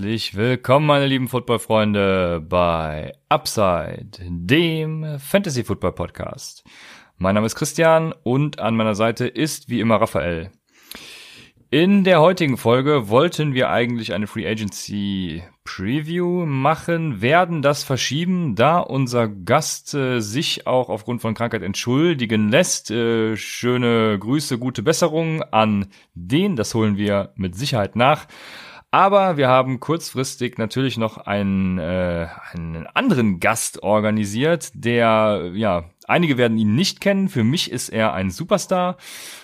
Herzlich willkommen, meine lieben Footballfreunde, bei Upside, dem Fantasy Football Podcast. Mein Name ist Christian und an meiner Seite ist wie immer Raphael. In der heutigen Folge wollten wir eigentlich eine Free Agency Preview machen, werden das verschieben, da unser Gast äh, sich auch aufgrund von Krankheit entschuldigen lässt. Äh, schöne Grüße, gute Besserung an den, das holen wir mit Sicherheit nach. Aber wir haben kurzfristig natürlich noch einen, äh, einen anderen Gast organisiert, der, ja, einige werden ihn nicht kennen. Für mich ist er ein Superstar.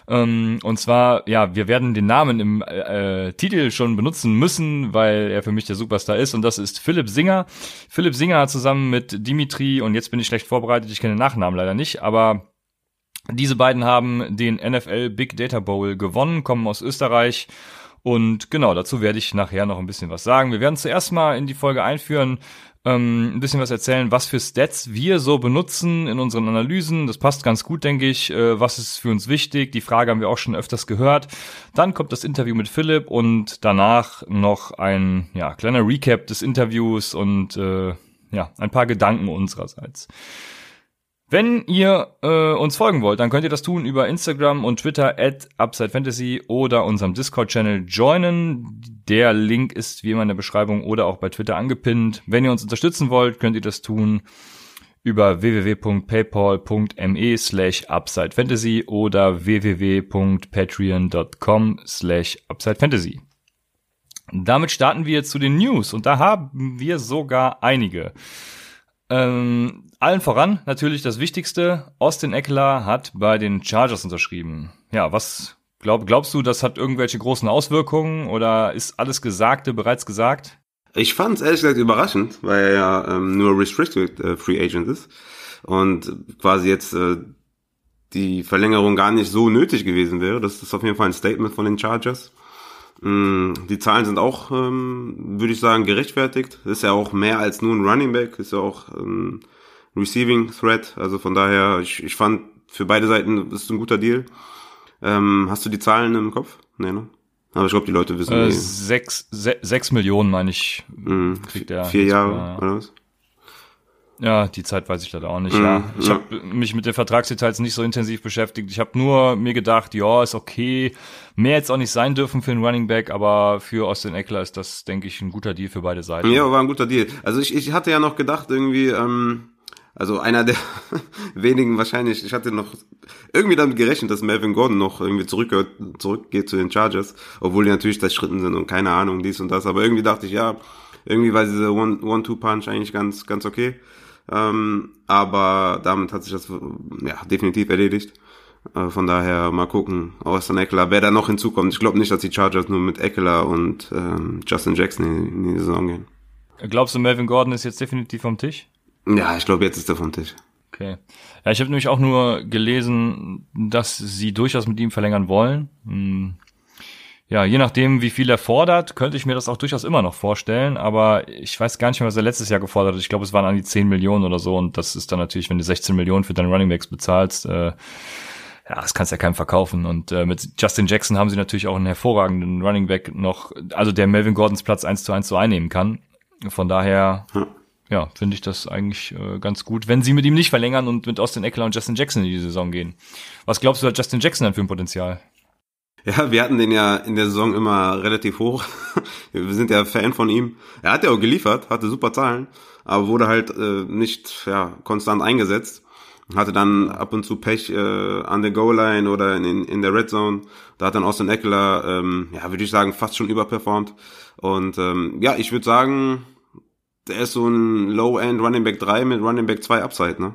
Ähm, und zwar, ja, wir werden den Namen im äh, Titel schon benutzen müssen, weil er für mich der Superstar ist. Und das ist Philipp Singer. Philipp Singer zusammen mit Dimitri, und jetzt bin ich schlecht vorbereitet, ich kenne den Nachnamen leider nicht, aber diese beiden haben den NFL Big Data Bowl gewonnen, kommen aus Österreich und genau, dazu werde ich nachher noch ein bisschen was sagen. Wir werden zuerst mal in die Folge einführen, ähm, ein bisschen was erzählen, was für Stats wir so benutzen in unseren Analysen. Das passt ganz gut, denke ich. Äh, was ist für uns wichtig? Die Frage haben wir auch schon öfters gehört. Dann kommt das Interview mit Philipp und danach noch ein ja, kleiner Recap des Interviews und äh, ja, ein paar Gedanken unsererseits. Wenn ihr äh, uns folgen wollt, dann könnt ihr das tun über Instagram und Twitter at UpsideFantasy oder unserem Discord-Channel joinen. Der Link ist wie immer in der Beschreibung oder auch bei Twitter angepinnt. Wenn ihr uns unterstützen wollt, könnt ihr das tun über www.paypal.me slash UpsideFantasy oder www.patreon.com slash UpsideFantasy. Damit starten wir zu den News und da haben wir sogar einige. Ähm, allen voran natürlich das Wichtigste. Austin Eckler hat bei den Chargers unterschrieben. Ja, was glaub, glaubst du, das hat irgendwelche großen Auswirkungen oder ist alles Gesagte bereits gesagt? Ich fand es ehrlich gesagt überraschend, weil er ja ähm, nur Restricted äh, Free Agent ist und quasi jetzt äh, die Verlängerung gar nicht so nötig gewesen wäre. Das ist auf jeden Fall ein Statement von den Chargers. Mm, die Zahlen sind auch, ähm, würde ich sagen, gerechtfertigt. Ist ja auch mehr als nur ein Running Back, ist ja auch ein Receiving Threat. Also von daher, ich, ich fand für beide Seiten ist ein guter Deal. Ähm, hast du die Zahlen im Kopf? Nee, ne? Aber ich glaube, die Leute wissen. Äh, sechs, se sechs Millionen, meine ich, mm, kriegt er. Vier Jahre, oder was? Ja, die Zeit weiß ich leider auch nicht. Mm, ja, ich ja. habe mich mit den Vertragsdetails nicht so intensiv beschäftigt. Ich habe nur mir gedacht, ja, ist okay. Mehr jetzt auch nicht sein dürfen für einen Running Back, aber für Austin Eckler ist das, denke ich, ein guter Deal für beide Seiten. Ja, war ein guter Deal. Also ich, ich hatte ja noch gedacht irgendwie. Ähm also einer der wenigen wahrscheinlich, ich hatte noch irgendwie damit gerechnet, dass Melvin Gordon noch irgendwie zurückgeht, zurückgeht zu den Chargers, obwohl die natürlich da Schritten sind und keine Ahnung, dies und das. Aber irgendwie dachte ich, ja, irgendwie war diese One-Two-Punch eigentlich ganz, ganz okay. Ähm, aber damit hat sich das ja definitiv erledigt. Äh, von daher mal gucken, Austin Eckler, wer da noch hinzukommt. Ich glaube nicht, dass die Chargers nur mit Eckler und ähm, Justin Jackson in, in die Saison gehen. Glaubst du, Melvin Gordon ist jetzt definitiv vom Tisch? Ja, ich glaube, jetzt ist er vom Tisch. Okay. Ja, ich habe nämlich auch nur gelesen, dass sie durchaus mit ihm verlängern wollen. Hm. Ja, je nachdem, wie viel er fordert, könnte ich mir das auch durchaus immer noch vorstellen. Aber ich weiß gar nicht mehr, was er letztes Jahr gefordert hat. Ich glaube, es waren an die 10 Millionen oder so. Und das ist dann natürlich, wenn du 16 Millionen für deine Running Backs bezahlst, äh, ja, das kannst ja keinem verkaufen. Und äh, mit Justin Jackson haben sie natürlich auch einen hervorragenden Running Back noch, also der Melvin Gordons Platz eins zu eins so einnehmen kann. Von daher, hm ja, finde ich das eigentlich äh, ganz gut, wenn sie mit ihm nicht verlängern und mit Austin Eckler und Justin Jackson in die Saison gehen. Was glaubst du, hat Justin Jackson dann für ein Potenzial? Ja, wir hatten den ja in der Saison immer relativ hoch. wir sind ja Fan von ihm. Er hat ja auch geliefert, hatte super Zahlen, aber wurde halt äh, nicht ja, konstant eingesetzt. Hatte dann ab und zu Pech äh, an der Goal-Line oder in, in der Red Zone. Da hat dann Austin Eckler, ähm, ja, würde ich sagen, fast schon überperformt. Und ähm, ja, ich würde sagen, der ist so ein Low-End Running Back 3 mit Running Back 2 Upside, ne?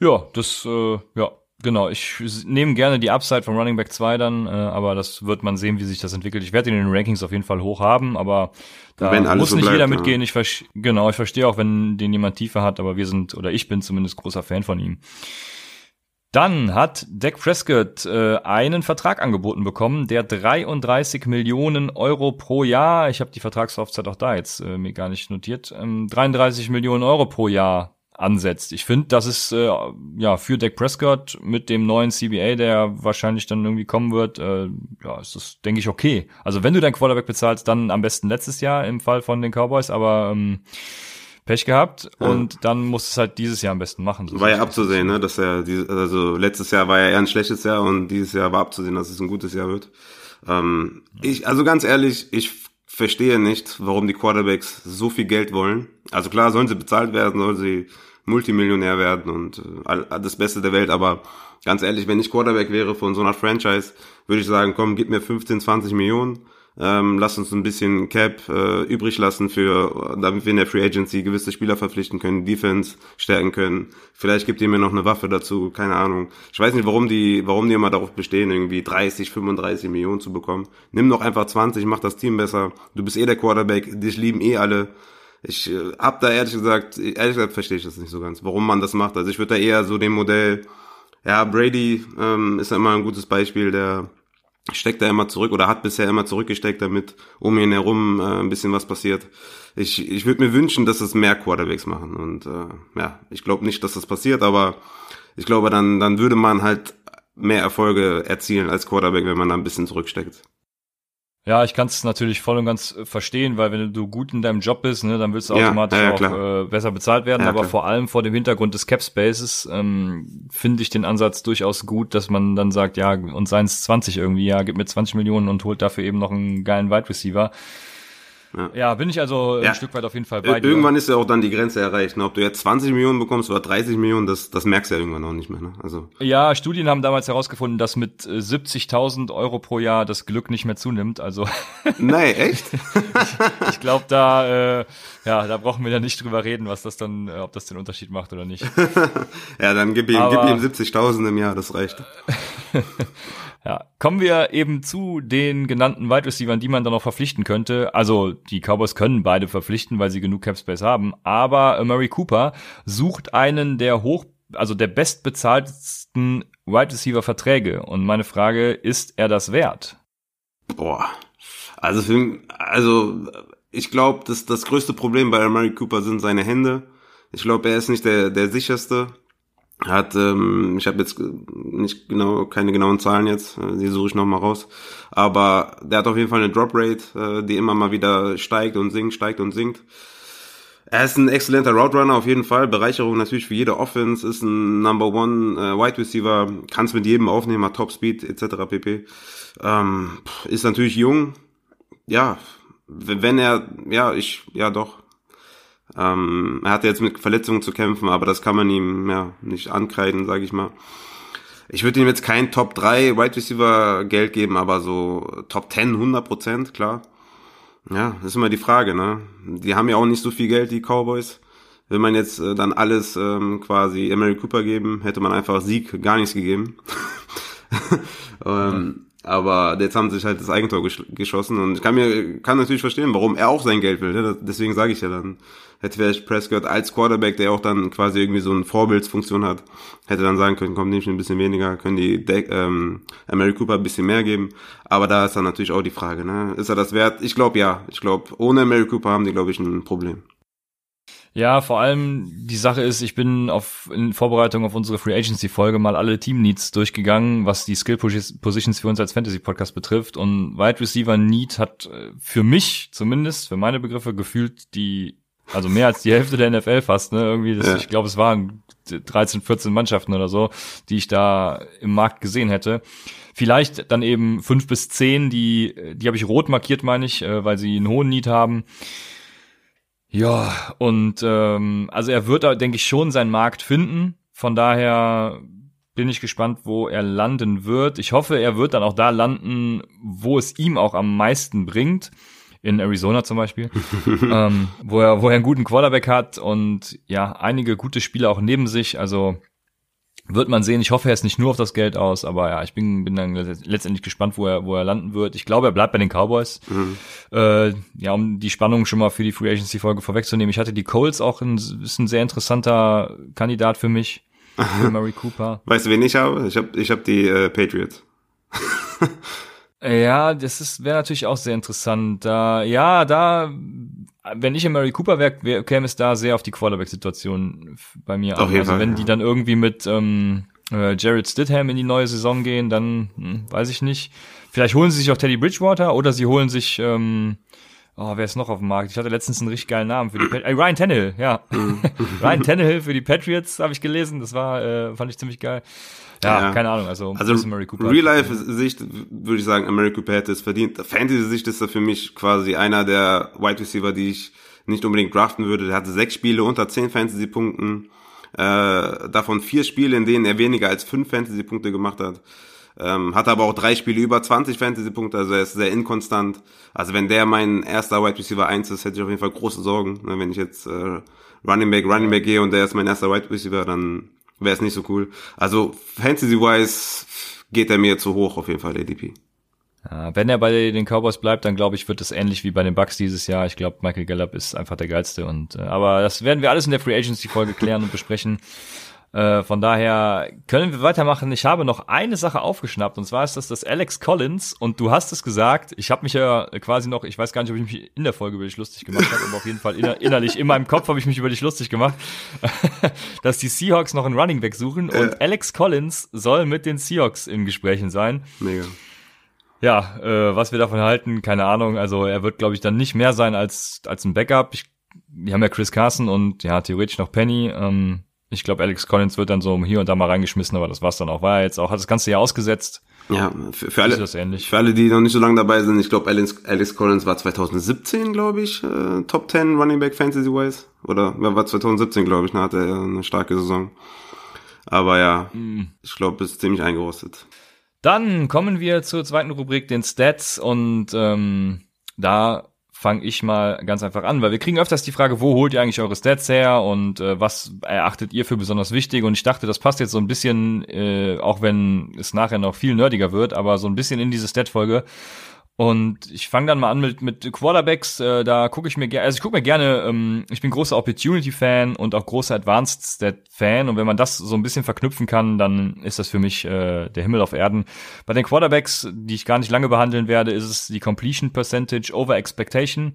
Ja, das, äh, ja, genau. Ich nehme gerne die Upside von Running Back 2 dann, äh, aber das wird man sehen, wie sich das entwickelt. Ich werde ihn in den Rankings auf jeden Fall hoch haben, aber da muss so nicht bleibt, jeder mitgehen. Ja. Ich genau, ich verstehe auch, wenn den jemand tiefer hat, aber wir sind, oder ich bin zumindest großer Fan von ihm. Dann hat Dak Prescott äh, einen Vertrag angeboten bekommen, der 33 Millionen Euro pro Jahr, ich habe die Vertragslaufzeit auch da jetzt äh, mir gar nicht notiert, ähm, 33 Millionen Euro pro Jahr ansetzt. Ich finde, das ist äh, ja für Dak Prescott mit dem neuen CBA, der wahrscheinlich dann irgendwie kommen wird, äh, ja, ist das denke ich okay. Also wenn du dein Quarterback bezahlst, dann am besten letztes Jahr im Fall von den Cowboys, aber ähm, Pech gehabt ja. und dann muss es halt dieses Jahr am besten machen. So war ja abzusehen, ne, dass er also letztes Jahr war ja eher ein schlechtes Jahr und dieses Jahr war abzusehen, dass es ein gutes Jahr wird. Ähm, ich also ganz ehrlich, ich verstehe nicht, warum die Quarterbacks so viel Geld wollen. Also klar, sollen sie bezahlt werden, sollen sie Multimillionär werden und äh, das Beste der Welt, aber ganz ehrlich, wenn ich Quarterback wäre von so einer Franchise, würde ich sagen, komm, gib mir 15, 20 Millionen ähm, lass uns ein bisschen Cap äh, übrig lassen für, damit wir in der Free Agency gewisse Spieler verpflichten können, Defense stärken können. Vielleicht gibt ihr mir noch eine Waffe dazu, keine Ahnung. Ich weiß nicht, warum die, warum die immer darauf bestehen, irgendwie 30, 35 Millionen zu bekommen. Nimm doch einfach 20, mach das Team besser. Du bist eh der Quarterback, dich lieben eh alle. Ich äh, hab da ehrlich gesagt, ehrlich gesagt verstehe ich das nicht so ganz, warum man das macht. Also ich würde da eher so dem Modell, ja, Brady ähm, ist ja immer ein gutes Beispiel, der steckt er immer zurück oder hat bisher immer zurückgesteckt, damit um ihn herum äh, ein bisschen was passiert. Ich, ich würde mir wünschen, dass es mehr Quarterbacks machen. Und äh, ja, ich glaube nicht, dass das passiert, aber ich glaube, dann, dann würde man halt mehr Erfolge erzielen als Quarterback, wenn man da ein bisschen zurücksteckt. Ja, ich kann es natürlich voll und ganz äh, verstehen, weil wenn du gut in deinem Job bist, ne, dann willst du automatisch ja, auch äh, besser bezahlt werden. aber vor allem vor dem Hintergrund des Cap Spaces ähm, finde ich den Ansatz durchaus gut, dass man dann sagt, ja, und seien es 20 irgendwie, ja, gib mir 20 Millionen und holt dafür eben noch einen geilen Wide Receiver. Ja. ja, bin ich also ja. ein Stück weit auf jeden Fall bei dir. Irgendwann ist ja auch dann die Grenze erreicht. Ne? Ob du jetzt 20 Millionen bekommst oder 30 Millionen, das, das merkst du ja irgendwann auch nicht mehr. Ne? Also ja, Studien haben damals herausgefunden, dass mit 70.000 äh, Euro pro Jahr das Glück nicht mehr zunimmt. Also Nein, echt? ich ich glaube, da äh, ja, da brauchen wir ja nicht drüber reden, was das dann, äh, ob das den Unterschied macht oder nicht. ja, dann gib ihm, gib ihm 70.000 im Jahr, das reicht. Ja, kommen wir eben zu den genannten Wide Receivers, die man dann noch verpflichten könnte. Also die Cowboys können beide verpflichten, weil sie genug Cap Space haben. Aber Murray Cooper sucht einen der hoch, also der bestbezahltesten Wide Receiver Verträge. Und meine Frage, ist er das wert? Boah. Also für, also ich glaube, das, das größte Problem bei Murray Cooper sind seine Hände. Ich glaube, er ist nicht der, der sicherste hat, ähm, ich habe jetzt nicht genau, keine genauen Zahlen jetzt, äh, die suche ich nochmal raus, aber der hat auf jeden Fall eine Drop Rate, äh, die immer mal wieder steigt und sinkt, steigt und sinkt. Er ist ein exzellenter Route Runner auf jeden Fall, Bereicherung natürlich für jede Offense, ist ein Number One äh, Wide Receiver, kann es mit jedem aufnehmen, hat Top Speed etc. pp. Ähm, ist natürlich jung, ja, wenn er, ja, ich, ja doch, ähm, er hatte jetzt mit Verletzungen zu kämpfen, aber das kann man ihm ja nicht ankreiden, sage ich mal. Ich würde ihm jetzt kein Top 3 Wide Receiver Geld geben, aber so Top 10, 100 Prozent, klar. Ja, das ist immer die Frage, ne? Die haben ja auch nicht so viel Geld, die Cowboys. Will man jetzt äh, dann alles ähm, quasi Emery Cooper geben, hätte man einfach Sieg gar nichts gegeben. ähm, aber jetzt haben sie sich halt das Eigentor gesch geschossen und ich kann mir kann natürlich verstehen, warum er auch sein Geld will. Ne? Deswegen sage ich ja dann, hätte vielleicht Prescott als Quarterback, der auch dann quasi irgendwie so eine Vorbildsfunktion hat, hätte dann sagen können, komm, nimm ich ein bisschen weniger, können die De ähm, Mary Cooper ein bisschen mehr geben. Aber da ist dann natürlich auch die Frage, ne? Ist er das wert? Ich glaube ja. Ich glaube, ohne Mary Cooper haben die, glaube ich, ein Problem. Ja, vor allem die Sache ist, ich bin auf in Vorbereitung auf unsere Free Agency Folge mal alle Team Needs durchgegangen, was die Skill Positions für uns als Fantasy Podcast betrifft und Wide Receiver Need hat äh, für mich zumindest, für meine Begriffe gefühlt die also mehr als die Hälfte der NFL fast, ne? Irgendwie, das, ja. ich glaube, es waren 13, 14 Mannschaften oder so, die ich da im Markt gesehen hätte. Vielleicht dann eben fünf bis zehn, die, die habe ich rot markiert, meine ich, äh, weil sie einen hohen Need haben. Ja, und ähm, also er wird da, denke ich, schon seinen Markt finden. Von daher bin ich gespannt, wo er landen wird. Ich hoffe, er wird dann auch da landen, wo es ihm auch am meisten bringt. In Arizona zum Beispiel, ähm, wo, er, wo er einen guten Quarterback hat und ja, einige gute Spieler auch neben sich. Also wird man sehen. Ich hoffe, er ist nicht nur auf das Geld aus, aber ja, ich bin, bin dann letztendlich gespannt, wo er, wo er landen wird. Ich glaube, er bleibt bei den Cowboys. Mhm. Äh, ja, um die Spannung schon mal für die Free Agency Folge vorwegzunehmen. Ich hatte die Colts auch ein, ist ein sehr interessanter Kandidat für mich. Für Murray Cooper. Weißt du, wen ich habe? Ich habe ich hab die äh, Patriots. ja, das ist wäre natürlich auch sehr interessant. Da, ja, da wenn ich in Mary Cooper wäre, käme es da sehr auf die Quarterback-Situation bei mir Auf an. jeden Also Fall, wenn ja. die dann irgendwie mit ähm, äh, Jared Stidham in die neue Saison gehen, dann hm, weiß ich nicht. Vielleicht holen sie sich auch Teddy Bridgewater oder sie holen sich ähm, Oh, wer ist noch auf dem Markt? Ich hatte letztens einen richtig geilen Namen für die Pat äh, Ryan Tannehill, ja. Ryan Tannehill für die Patriots habe ich gelesen. Das war, äh, fand ich ziemlich geil. Ja, Ja. keine Ahnung. Also, Also. Real-Life-Sicht würde ich sagen, American Cooper hätte es verdient. Fantasy-Sicht ist er für mich quasi einer der Wide Receiver, die ich nicht unbedingt draften würde. Der hatte sechs Spiele unter zehn Fantasy-Punkten. Äh, davon vier Spiele, in denen er weniger als fünf Fantasy-Punkte gemacht hat. Ähm, hat aber auch drei Spiele über 20 Fantasy-Punkte, also er ist sehr inkonstant. Also wenn der mein erster Wide Receiver 1 ist, hätte ich auf jeden Fall große Sorgen. Ne, Wenn ich jetzt äh, Running Back, Running Back gehe und der ist mein erster Wide Receiver, dann wäre es nicht so cool. Also Fantasy-wise geht er mir zu hoch auf jeden Fall, der DP. Ja, wenn er bei den Cowboys bleibt, dann glaube ich, wird es ähnlich wie bei den Bucks dieses Jahr. Ich glaube, Michael Gallup ist einfach der geilste und äh, aber das werden wir alles in der Free Agency Folge klären und besprechen. Äh, von daher können wir weitermachen. Ich habe noch eine Sache aufgeschnappt und zwar ist das das Alex Collins und du hast es gesagt. Ich habe mich ja quasi noch, ich weiß gar nicht, ob ich mich in der Folge über dich lustig gemacht habe, aber auf jeden Fall inner, innerlich in meinem Kopf habe ich mich über dich lustig gemacht, dass die Seahawks noch einen Running Back suchen und Alex Collins soll mit den Seahawks in Gesprächen sein. Mega. Ja, äh, was wir davon halten, keine Ahnung. Also er wird, glaube ich, dann nicht mehr sein als als ein Backup. Ich, wir haben ja Chris Carson und ja theoretisch noch Penny. Ähm, ich glaube, Alex Collins wird dann so hier und da mal reingeschmissen, aber das war's dann auch. War er jetzt auch, hat das ganze Jahr ausgesetzt. Ja, für, für alle, das ähnlich? für alle, die noch nicht so lange dabei sind, ich glaube, Alex, Alex Collins war 2017, glaube ich, äh, Top 10 Running Back Fantasy-wise. Oder war 2017, glaube ich, da hatte er eine starke Saison. Aber ja, Hm. ich glaube, ist ziemlich eingerostet. Dann kommen wir zur zweiten Rubrik, den Stats und ähm, da fange ich mal ganz einfach an, weil wir kriegen öfters die Frage, wo holt ihr eigentlich eure Stats her und äh, was erachtet ihr für besonders wichtig? Und ich dachte, das passt jetzt so ein bisschen, äh, auch wenn es nachher noch viel nerdiger wird, aber so ein bisschen in diese Stat-Folge. Und ich fange dann mal an mit, mit Quarterbacks. Äh, da gucke ich mir gerne, also ich gucke mir gerne, ähm, ich bin großer Opportunity-Fan und auch großer Advanced Stat-Fan. Und wenn man das so ein bisschen verknüpfen kann, dann ist das für mich äh, der Himmel auf Erden. Bei den Quarterbacks, die ich gar nicht lange behandeln werde, ist es die Completion Percentage over Expectation.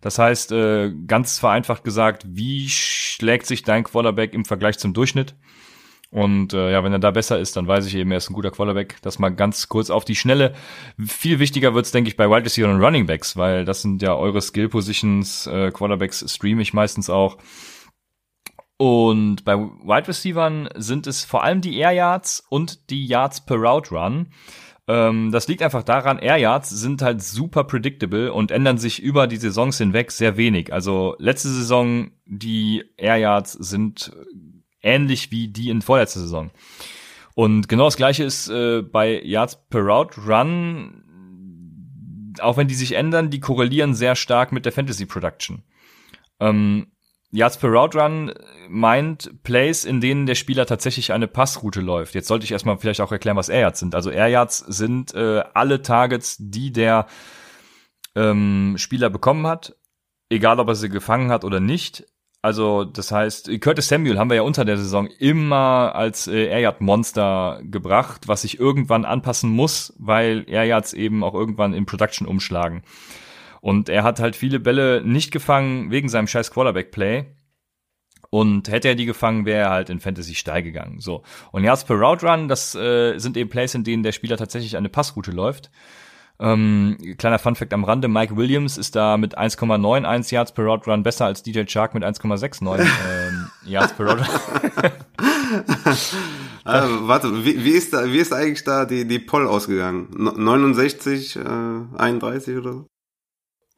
Das heißt, äh, ganz vereinfacht gesagt, wie schlägt sich dein Quarterback im Vergleich zum Durchschnitt? Und äh, ja, wenn er da besser ist, dann weiß ich eben, er ist ein guter Quarterback. Das mal ganz kurz auf die Schnelle. Viel wichtiger wird's, denke ich, bei Wide Receiver und Running Backs, weil das sind ja eure Skill Positions. Äh, Quarterbacks streame ich meistens auch. Und bei Wide Receivern sind es vor allem die Air Yards und die Yards per Route Run. Ähm, das liegt einfach daran, Air Yards sind halt super predictable und ändern sich über die Saisons hinweg sehr wenig. Also letzte Saison, die Air Yards sind ähnlich wie die in vorletzter Saison. Und genau das gleiche ist äh, bei Yards per Route Run, auch wenn die sich ändern, die korrelieren sehr stark mit der Fantasy Production. Ähm, Yards per Route Run meint Plays, in denen der Spieler tatsächlich eine Passroute läuft. Jetzt sollte ich erstmal vielleicht auch erklären, was Air Yards sind. Also Air Yards sind äh, alle Targets, die der ähm, Spieler bekommen hat, egal ob er sie gefangen hat oder nicht. Also das heißt, Curtis Samuel haben wir ja unter der Saison immer als äh, Air Monster gebracht, was sich irgendwann anpassen muss, weil Air eben auch irgendwann in Production umschlagen. Und er hat halt viele Bälle nicht gefangen wegen seinem scheiß Quarterback-Play. Und hätte er die gefangen, wäre er halt in Fantasy steil gegangen. So. Und Yards per Route Run, das äh, sind eben Plays, in denen der Spieler tatsächlich eine Passroute läuft. Ähm, kleiner Funfact am Rande, Mike Williams ist da mit 1,91 Yards per Route Run besser als DJ Chark mit 1,69 ähm, Yards per Route Run. Also, warte, wie, wie, ist da, wie ist eigentlich da die, die Poll ausgegangen? No- 69, äh, 31 oder so?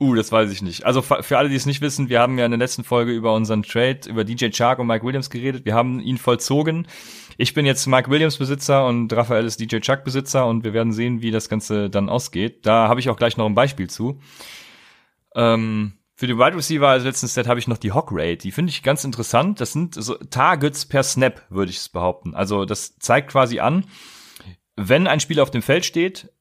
Uh, das weiß ich nicht. Also für alle, die es nicht wissen, wir haben ja in der letzten Folge über unseren Trade, über DJ Chark und Mike Williams geredet. Wir haben ihn vollzogen. Ich bin jetzt Mike Williams Besitzer und Raphael ist DJ Chark Besitzer und wir werden sehen, wie das Ganze dann ausgeht. Da habe ich auch gleich noch ein Beispiel zu. Ähm, für den Wide Receiver als letzten Set habe ich noch die Hawk Rate. Die finde ich ganz interessant. Das sind so Targets per Snap, würde ich es behaupten. Also das zeigt quasi an, wenn ein Spieler auf dem Feld steht,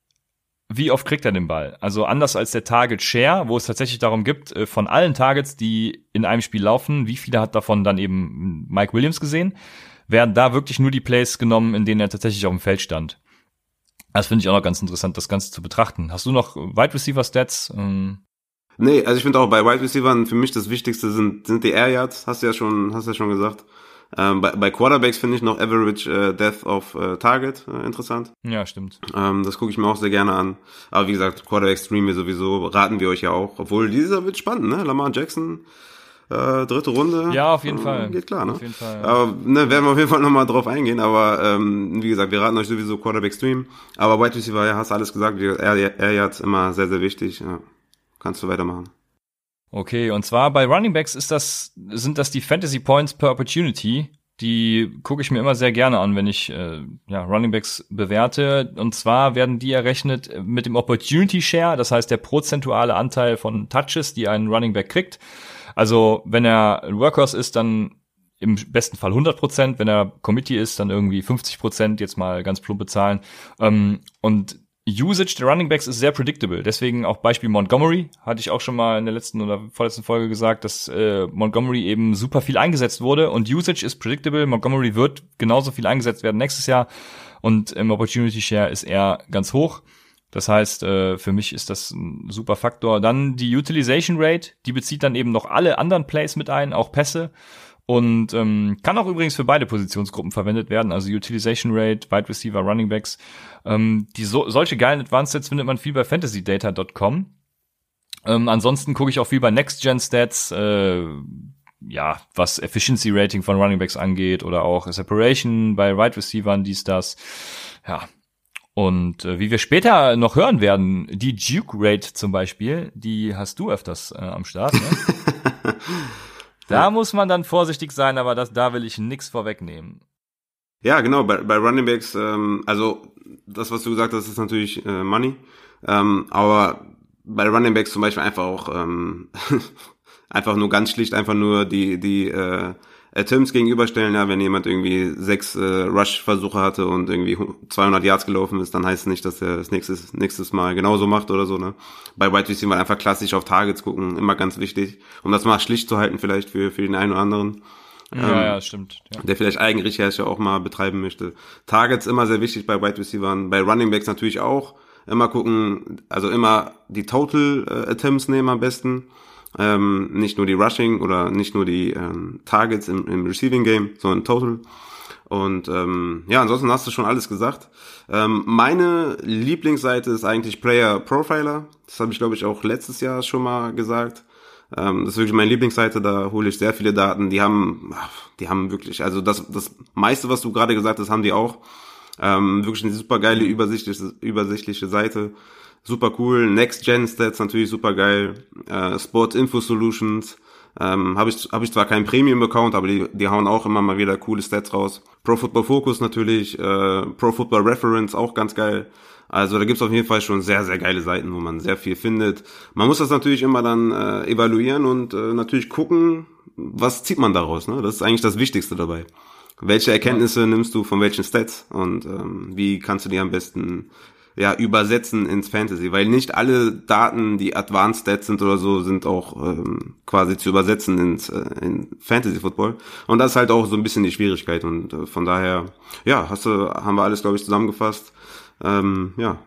wie oft kriegt er den Ball? Also anders als der Target Share, wo es tatsächlich darum gibt, äh, von allen Targets, die in einem Spiel laufen, wie viele hat davon dann eben Mike Williams gesehen, werden da wirklich nur die Plays genommen, in denen er tatsächlich auf dem Feld stand. Das finde ich auch noch ganz interessant, das Ganze zu betrachten. Hast du noch Wide Receiver Stats? Ähm, Nee, also ich finde auch bei Wide Receivers für mich das Wichtigste sind, sind die Air Yards, hast du ja schon, hast du ja schon gesagt. Ähm, bei, bei Quarterbacks finde ich noch Average äh, Death of äh, Target äh, interessant. Ja, stimmt. Ähm, das gucke ich mir auch sehr gerne an. Aber wie gesagt, Quarterback streamen wir sowieso, raten wir euch ja auch. Obwohl dieser wird spannend, ne? Lamar Jackson, äh, dritte Runde. Ja, auf jeden äh, Fall. Geht klar, ne? Auf jeden Fall. Aber ne, werden wir auf jeden Fall nochmal drauf eingehen. Aber ähm, wie gesagt, wir raten euch sowieso Quarterback Stream. Aber Wide Receiver, ja, hast alles gesagt. Er, er jetzt immer sehr, sehr wichtig. Ja. Kannst du weitermachen. Okay, und zwar bei Running Backs ist das, sind das die Fantasy Points per Opportunity. Die gucke ich mir immer sehr gerne an, wenn ich äh, ja, Running Backs bewerte. Und zwar werden die errechnet mit dem Opportunity Share, das heißt der prozentuale Anteil von Touches, die ein Running Back kriegt. Also wenn er Workhorse ist, dann im besten Fall 100 Prozent. Wenn er Committee ist, dann irgendwie 50 Prozent, jetzt mal ganz plumpe Zahlen. Ähm, und Usage der Running Backs ist sehr predictable. Deswegen auch Beispiel Montgomery, hatte ich auch schon mal in der letzten oder vorletzten Folge gesagt, dass äh, Montgomery eben super viel eingesetzt wurde und Usage ist predictable. Montgomery wird genauso viel eingesetzt werden nächstes Jahr und im Opportunity Share ist er ganz hoch. Das heißt, äh, für mich ist das ein super Faktor. Dann die Utilization Rate, die bezieht dann eben noch alle anderen Plays mit ein, auch Pässe. Und ähm, kann auch übrigens für beide Positionsgruppen verwendet werden, also Utilization Rate, Wide Receiver, Running Backs. Ähm, die so, solche geilen Advanced Stats findet man viel bei fantasydata.com. Ähm, ansonsten gucke ich auch viel bei Next Gen Stats, äh, ja, was Efficiency Rating von Running Backs angeht oder auch Separation bei Wide Receivern, dies, das. Ja. Und äh, wie wir später noch hören werden, die Duke Rate zum Beispiel, die hast du öfters äh, am Start. Ne? Da muss man dann vorsichtig sein, aber das, da will ich nichts vorwegnehmen. Ja, genau, bei, bei Running Backs, ähm, also das, was du gesagt hast, ist natürlich äh, Money. Ähm, aber bei Running Backs zum Beispiel einfach auch ähm, einfach nur ganz schlicht einfach nur die, die äh, Attempts gegenüberstellen, ja, wenn jemand irgendwie sechs äh, Rush-Versuche hatte und irgendwie 200 Yards gelaufen ist, dann heißt es nicht, dass er das nächstes, nächstes Mal genauso macht oder so, ne. Bei Wide Receiver einfach klassisch auf Targets gucken, immer ganz wichtig, um das mal schlicht zu halten vielleicht für, für den einen oder anderen. Ja, ähm, ja, stimmt. Ja. Der vielleicht Eigenrecherche auch mal betreiben möchte. Targets immer sehr wichtig bei Wide Receivers, bei Running Backs natürlich auch. Immer gucken, also immer die Total äh, Attempts nehmen am besten ähm, nicht nur die Rushing oder nicht nur die ähm, Targets im, im Receiving Game, sondern Total. Und ähm, ja, ansonsten hast du schon alles gesagt. Ähm, meine Lieblingsseite ist eigentlich Player Profiler. Das habe ich, glaube ich, auch letztes Jahr schon mal gesagt. Ähm, das ist wirklich meine Lieblingsseite, da hole ich sehr viele Daten. Die haben, die haben wirklich, also das, das meiste, was du gerade gesagt hast, haben die auch. Ähm, wirklich eine super geile, übersichtliche, übersichtliche Seite super cool. Next Gen Stats natürlich super geil. Äh, Sports Info Solutions. Ähm, habe ich, hab ich zwar keinen Premium-Account, aber die, die hauen auch immer mal wieder coole Stats raus. Pro Football Focus natürlich, äh, Pro Football Reference auch ganz geil. Also da gibt's auf jeden Fall schon sehr, sehr geile Seiten, wo man sehr viel findet. Man muss das natürlich immer dann äh, evaluieren und äh, natürlich gucken, was zieht man daraus. Ne? Das ist eigentlich das Wichtigste dabei. Welche Erkenntnisse nimmst du von welchen Stats und ähm, wie kannst du die am besten ja, übersetzen ins Fantasy, weil nicht alle Daten, die Advanced Stats sind oder so, sind auch ähm, quasi zu übersetzen ins äh, in Fantasy Football. Und das ist halt auch so ein bisschen die Schwierigkeit. Und äh, von daher, ja, hast du, haben wir alles, glaube ich, zusammengefasst. Ähm, ja,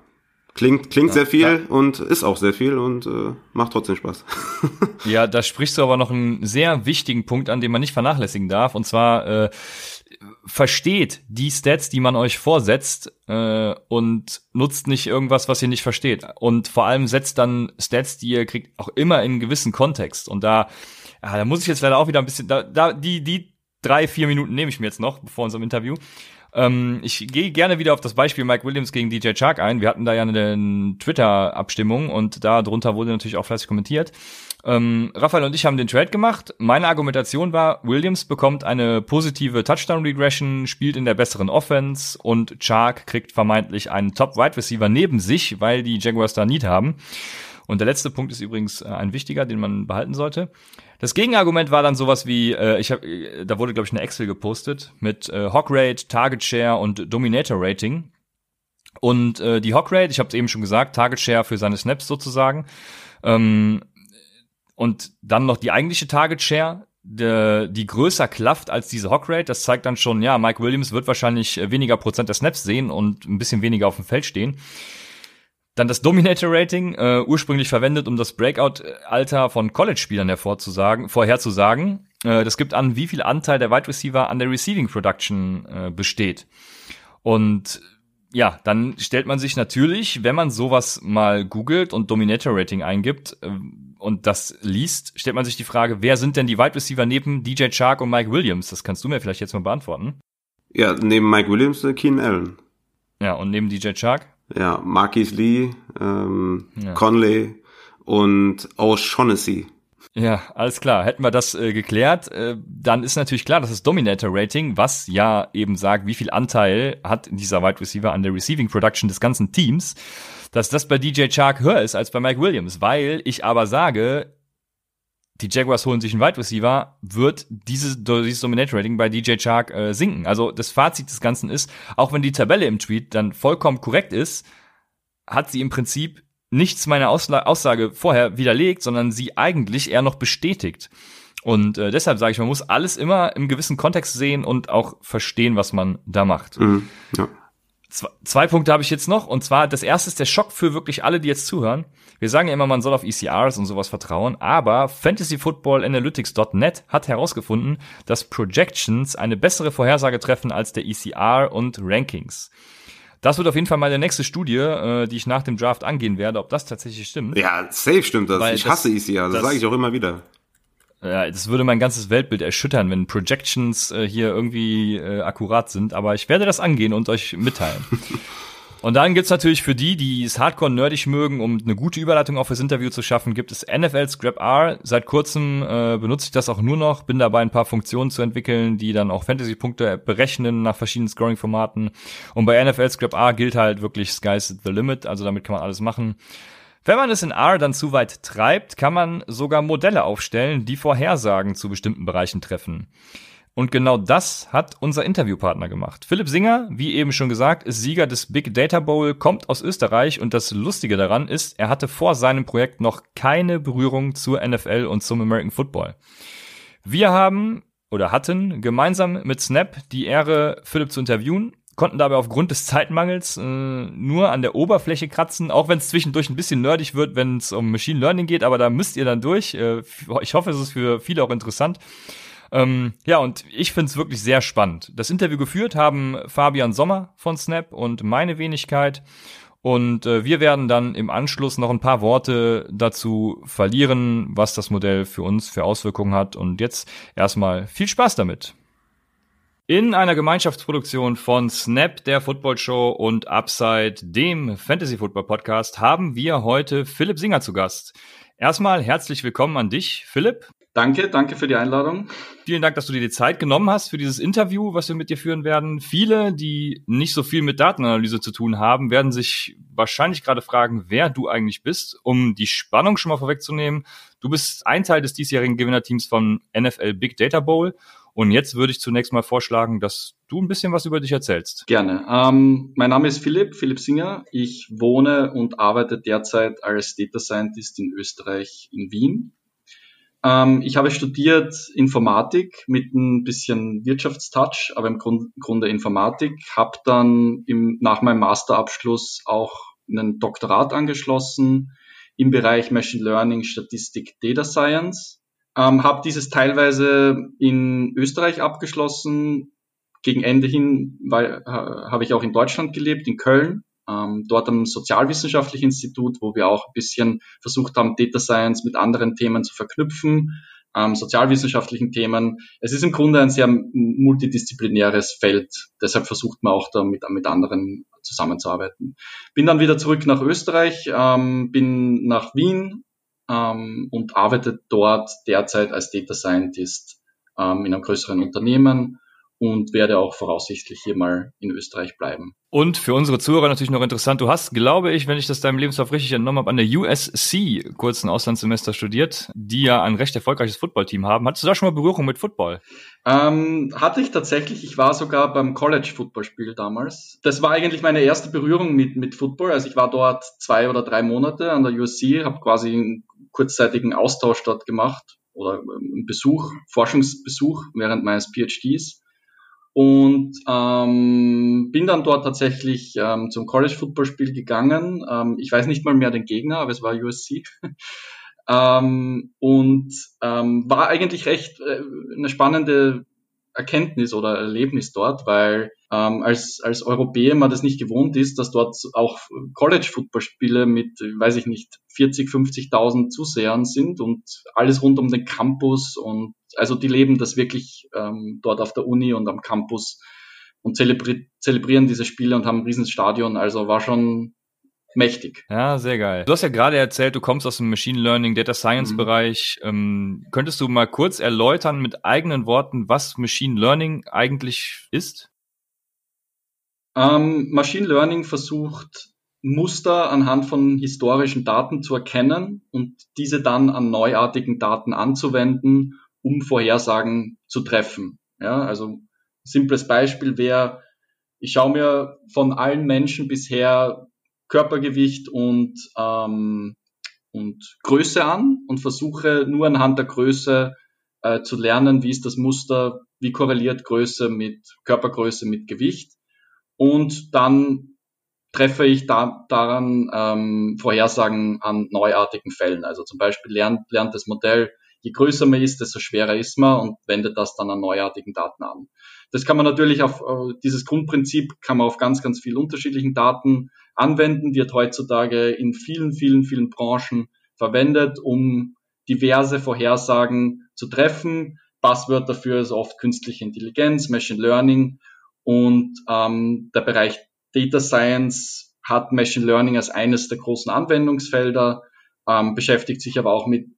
Klingt, klingt ja, sehr viel ja. und ist auch sehr viel und äh, macht trotzdem Spaß. ja, da sprichst du aber noch einen sehr wichtigen Punkt an, den man nicht vernachlässigen darf. Und zwar äh, versteht die Stats, die man euch vorsetzt äh, und nutzt nicht irgendwas, was ihr nicht versteht. Und vor allem setzt dann Stats, die ihr kriegt, auch immer in einen gewissen Kontext. Und da, ja, da muss ich jetzt leider auch wieder ein bisschen, da, da die, die drei, vier Minuten nehme ich mir jetzt noch vor unserem Interview. Ähm, ich gehe gerne wieder auf das Beispiel Mike Williams gegen DJ Chark ein. Wir hatten da ja eine Twitter-Abstimmung und da drunter wurde natürlich auch fleißig kommentiert. Ähm, Raphael und ich haben den Trade gemacht. Meine Argumentation war, Williams bekommt eine positive Touchdown-Regression, spielt in der besseren Offense und Chark kriegt vermeintlich einen Top-Wide Receiver neben sich, weil die Jaguars da Need haben. Und der letzte Punkt ist übrigens äh, ein wichtiger, den man behalten sollte. Das Gegenargument war dann sowas wie, äh, ich habe, äh, da wurde glaube ich eine Excel gepostet mit äh, Hawk Rate, Target Share und Dominator Rating. Und äh, die Hawk Rate, ich habe es eben schon gesagt, Target Share für seine Snaps sozusagen. Ähm, und dann noch die eigentliche Target Share, die, die größer klafft als diese Hawk Rate. Das zeigt dann schon, ja, Mike Williams wird wahrscheinlich weniger Prozent der Snaps sehen und ein bisschen weniger auf dem Feld stehen. Dann das Dominator Rating, äh, ursprünglich verwendet, um das Breakout-Alter von College-Spielern hervorzusagen, vorherzusagen. Äh, das gibt an, wie viel Anteil der Wide Receiver an der Receiving Production äh, besteht. Und ja, dann stellt man sich natürlich, wenn man sowas mal googelt und Dominator Rating eingibt äh, und das liest, stellt man sich die Frage, wer sind denn die Wide Receiver neben DJ Chark und Mike Williams? Das kannst du mir vielleicht jetzt mal beantworten. Ja, neben Mike Williams äh, Keenan Allen. Ja, und neben DJ Chark? Ja, Marquis Lee, ähm, ja. Conley und O'Shaughnessy. Ja, alles klar. Hätten wir das äh, geklärt, äh, dann ist natürlich klar, dass das Dominator-Rating, was ja eben sagt, wie viel Anteil hat dieser Wide Receiver an der Receiving Production des ganzen Teams, dass das bei DJ Chark höher ist als bei Mike Williams. Weil ich aber sage, die Jaguars holen sich einen Wide Receiver, wird dieses, dieses Dominator-Rating bei DJ Chark äh, sinken. Also das Fazit des Ganzen ist, auch wenn die Tabelle im Tweet dann vollkommen korrekt ist, hat sie im Prinzip nichts meiner Ausla Aussage vorher widerlegt, sondern sie eigentlich eher noch bestätigt. Und äh, deshalb sage ich, man muss alles immer im gewissen Kontext sehen und auch verstehen, was man da macht. Mhm, ja. Zwei, Punkte habe ich jetzt noch. Und zwar, das erste ist der Schock für wirklich alle, die jetzt zuhören. Wir sagen ja immer, man soll auf ECRs und sowas vertrauen, aber FantasyFootballAnalytics.net hat herausgefunden, dass Projections eine bessere Vorhersage treffen als der ECR und Rankings. Das wird auf jeden Fall mal der nächste Studie, äh, die ich nach dem Draft angehen werde, ob das tatsächlich stimmt. Ja, safe stimmt das. Weil ich hasse ECR, das, das sage ich auch immer wieder. Ja, das würde mein ganzes Weltbild erschüttern, wenn Projections äh, hier irgendwie äh, akkurat sind, aber ich werde das angehen und euch mitteilen. Und dann gibt's natürlich für die, die es hardcore nerdig mögen, um eine gute Überleitung auf das Interview zu schaffen, gibt es NFL Scrap R. Seit kurzem äh, benutze ich das auch nur noch, bin dabei ein paar Funktionen zu entwickeln, die dann auch Fantasy-Punkte berechnen nach verschiedenen Scoring-Formaten. Und bei NFL Scrap R gilt halt wirklich Sky's the limit, also damit kann man alles machen. Wenn man es in R dann zu weit treibt, kann man sogar Modelle aufstellen, die Vorhersagen zu bestimmten Bereichen treffen. Und genau das hat unser Interviewpartner gemacht. Philipp Singer, wie eben schon gesagt, ist Sieger des Big Data Bowl, kommt aus Österreich und das Lustige daran ist, er hatte vor seinem Projekt noch keine Berührung zur NFL und zum American Football. Wir haben oder hatten gemeinsam mit Snap die Ehre, Philipp zu interviewen, konnten dabei aufgrund des Zeitmangels äh, nur an der Oberfläche kratzen, auch wenn es zwischendurch ein bisschen nerdig wird, wenn es um Machine Learning geht, aber da müsst ihr dann durch. Äh, ich hoffe, es ist für viele auch interessant. Ähm, ja, und ich finde es wirklich sehr spannend. Das Interview geführt haben Fabian Sommer von Snap und meine Wenigkeit. Und äh, wir werden dann im Anschluss noch ein paar Worte dazu verlieren, was das Modell für uns für Auswirkungen hat. Und jetzt erstmal viel Spaß damit. In einer Gemeinschaftsproduktion von Snap, der Football Show und Upside, dem Fantasy Football Podcast, haben wir heute Philipp Singer zu Gast. Erstmal herzlich willkommen an dich, Philipp. Danke, danke für die Einladung. Vielen Dank, dass du dir die Zeit genommen hast für dieses Interview, was wir mit dir führen werden. Viele, die nicht so viel mit Datenanalyse zu tun haben, werden sich wahrscheinlich gerade fragen, wer du eigentlich bist. Um die Spannung schon mal vorwegzunehmen, du bist ein Teil des diesjährigen Gewinnerteams von NFL Big Data Bowl. Und jetzt würde ich zunächst mal vorschlagen, dass du ein bisschen was über dich erzählst. Gerne. Ähm, mein Name ist Philipp, Philipp Singer. Ich wohne und arbeite derzeit als Data Scientist in Österreich in Wien. Ähm, ich habe studiert Informatik mit ein bisschen Wirtschaftstouch, aber im Grund, Grunde Informatik. Habe dann im, nach meinem Masterabschluss auch einen Doktorat angeschlossen im Bereich Machine Learning, Statistik, Data Science. Ähm, habe dieses teilweise in Österreich abgeschlossen. Gegen Ende hin habe ich auch in Deutschland gelebt, in Köln ähm, dort am Sozialwissenschaftlichen Institut, wo wir auch ein bisschen versucht haben, Data Science mit anderen Themen zu verknüpfen, ähm, sozialwissenschaftlichen Themen. Es ist im Grunde ein sehr multidisziplinäres Feld, deshalb versucht man auch da mit, mit anderen zusammenzuarbeiten. Bin dann wieder zurück nach Österreich, ähm, bin nach Wien ähm, und arbeite dort derzeit als Data Scientist ähm, in einem größeren Unternehmen und werde auch voraussichtlich hier mal in Österreich bleiben. Und für unsere Zuhörer natürlich noch interessant, du hast, glaube ich, wenn ich das deinem Lebenslauf richtig entnommen habe, an der USC kurzen Auslandssemester studiert, die ja ein recht erfolgreiches Footballteam haben. Hattest du da schon mal Berührung mit Football? Ähm, hatte ich tatsächlich. Ich war sogar beim College-Footballspiel damals. Das war eigentlich meine erste Berührung mit, mit Football. Also ich war dort zwei oder drei Monate an der USC, habe quasi einen kurzzeitigen Austausch dort gemacht oder einen Besuch, Forschungsbesuch während meines PhDs und ähm, bin dann dort tatsächlich ähm, zum College Football Spiel gegangen. Ähm, ich weiß nicht mal mehr den Gegner, aber es war USC. ähm, und ähm, war eigentlich recht äh, eine spannende Erkenntnis oder Erlebnis dort, weil ähm, als, als Europäer man das nicht gewohnt ist, dass dort auch College-Football-Spiele mit, weiß ich nicht, 40, 50.000 Zusehern sind und alles rund um den Campus und also die leben das wirklich ähm, dort auf der Uni und am Campus und zelebri zelebrieren diese Spiele und haben ein Riesenstadion. Also war schon mächtig. Ja, sehr geil. Du hast ja gerade erzählt, du kommst aus dem Machine Learning, Data Science mhm. Bereich. Ähm, könntest du mal kurz erläutern mit eigenen Worten, was Machine Learning eigentlich ist? Ähm, Machine Learning versucht Muster anhand von historischen Daten zu erkennen und diese dann an neuartigen Daten anzuwenden, um Vorhersagen zu treffen. Ja, also simples Beispiel wäre, ich schaue mir von allen Menschen bisher Körpergewicht und, ähm, und Größe an und versuche nur anhand der Größe äh, zu lernen, wie ist das Muster, wie korreliert Größe mit Körpergröße mit Gewicht. Und dann treffe ich da, daran ähm, Vorhersagen an neuartigen Fällen. Also zum Beispiel lernt, lernt das Modell, je größer man ist, desto schwerer ist man und wendet das dann an neuartigen Daten an. Das kann man natürlich auf, äh, dieses Grundprinzip kann man auf ganz, ganz vielen unterschiedlichen Daten anwenden, wird heutzutage in vielen, vielen, vielen Branchen verwendet, um diverse Vorhersagen zu treffen. Passwort dafür ist oft künstliche Intelligenz, Machine Learning und ähm, der Bereich Data Science hat Machine Learning als eines der großen Anwendungsfelder, ähm, beschäftigt sich aber auch mit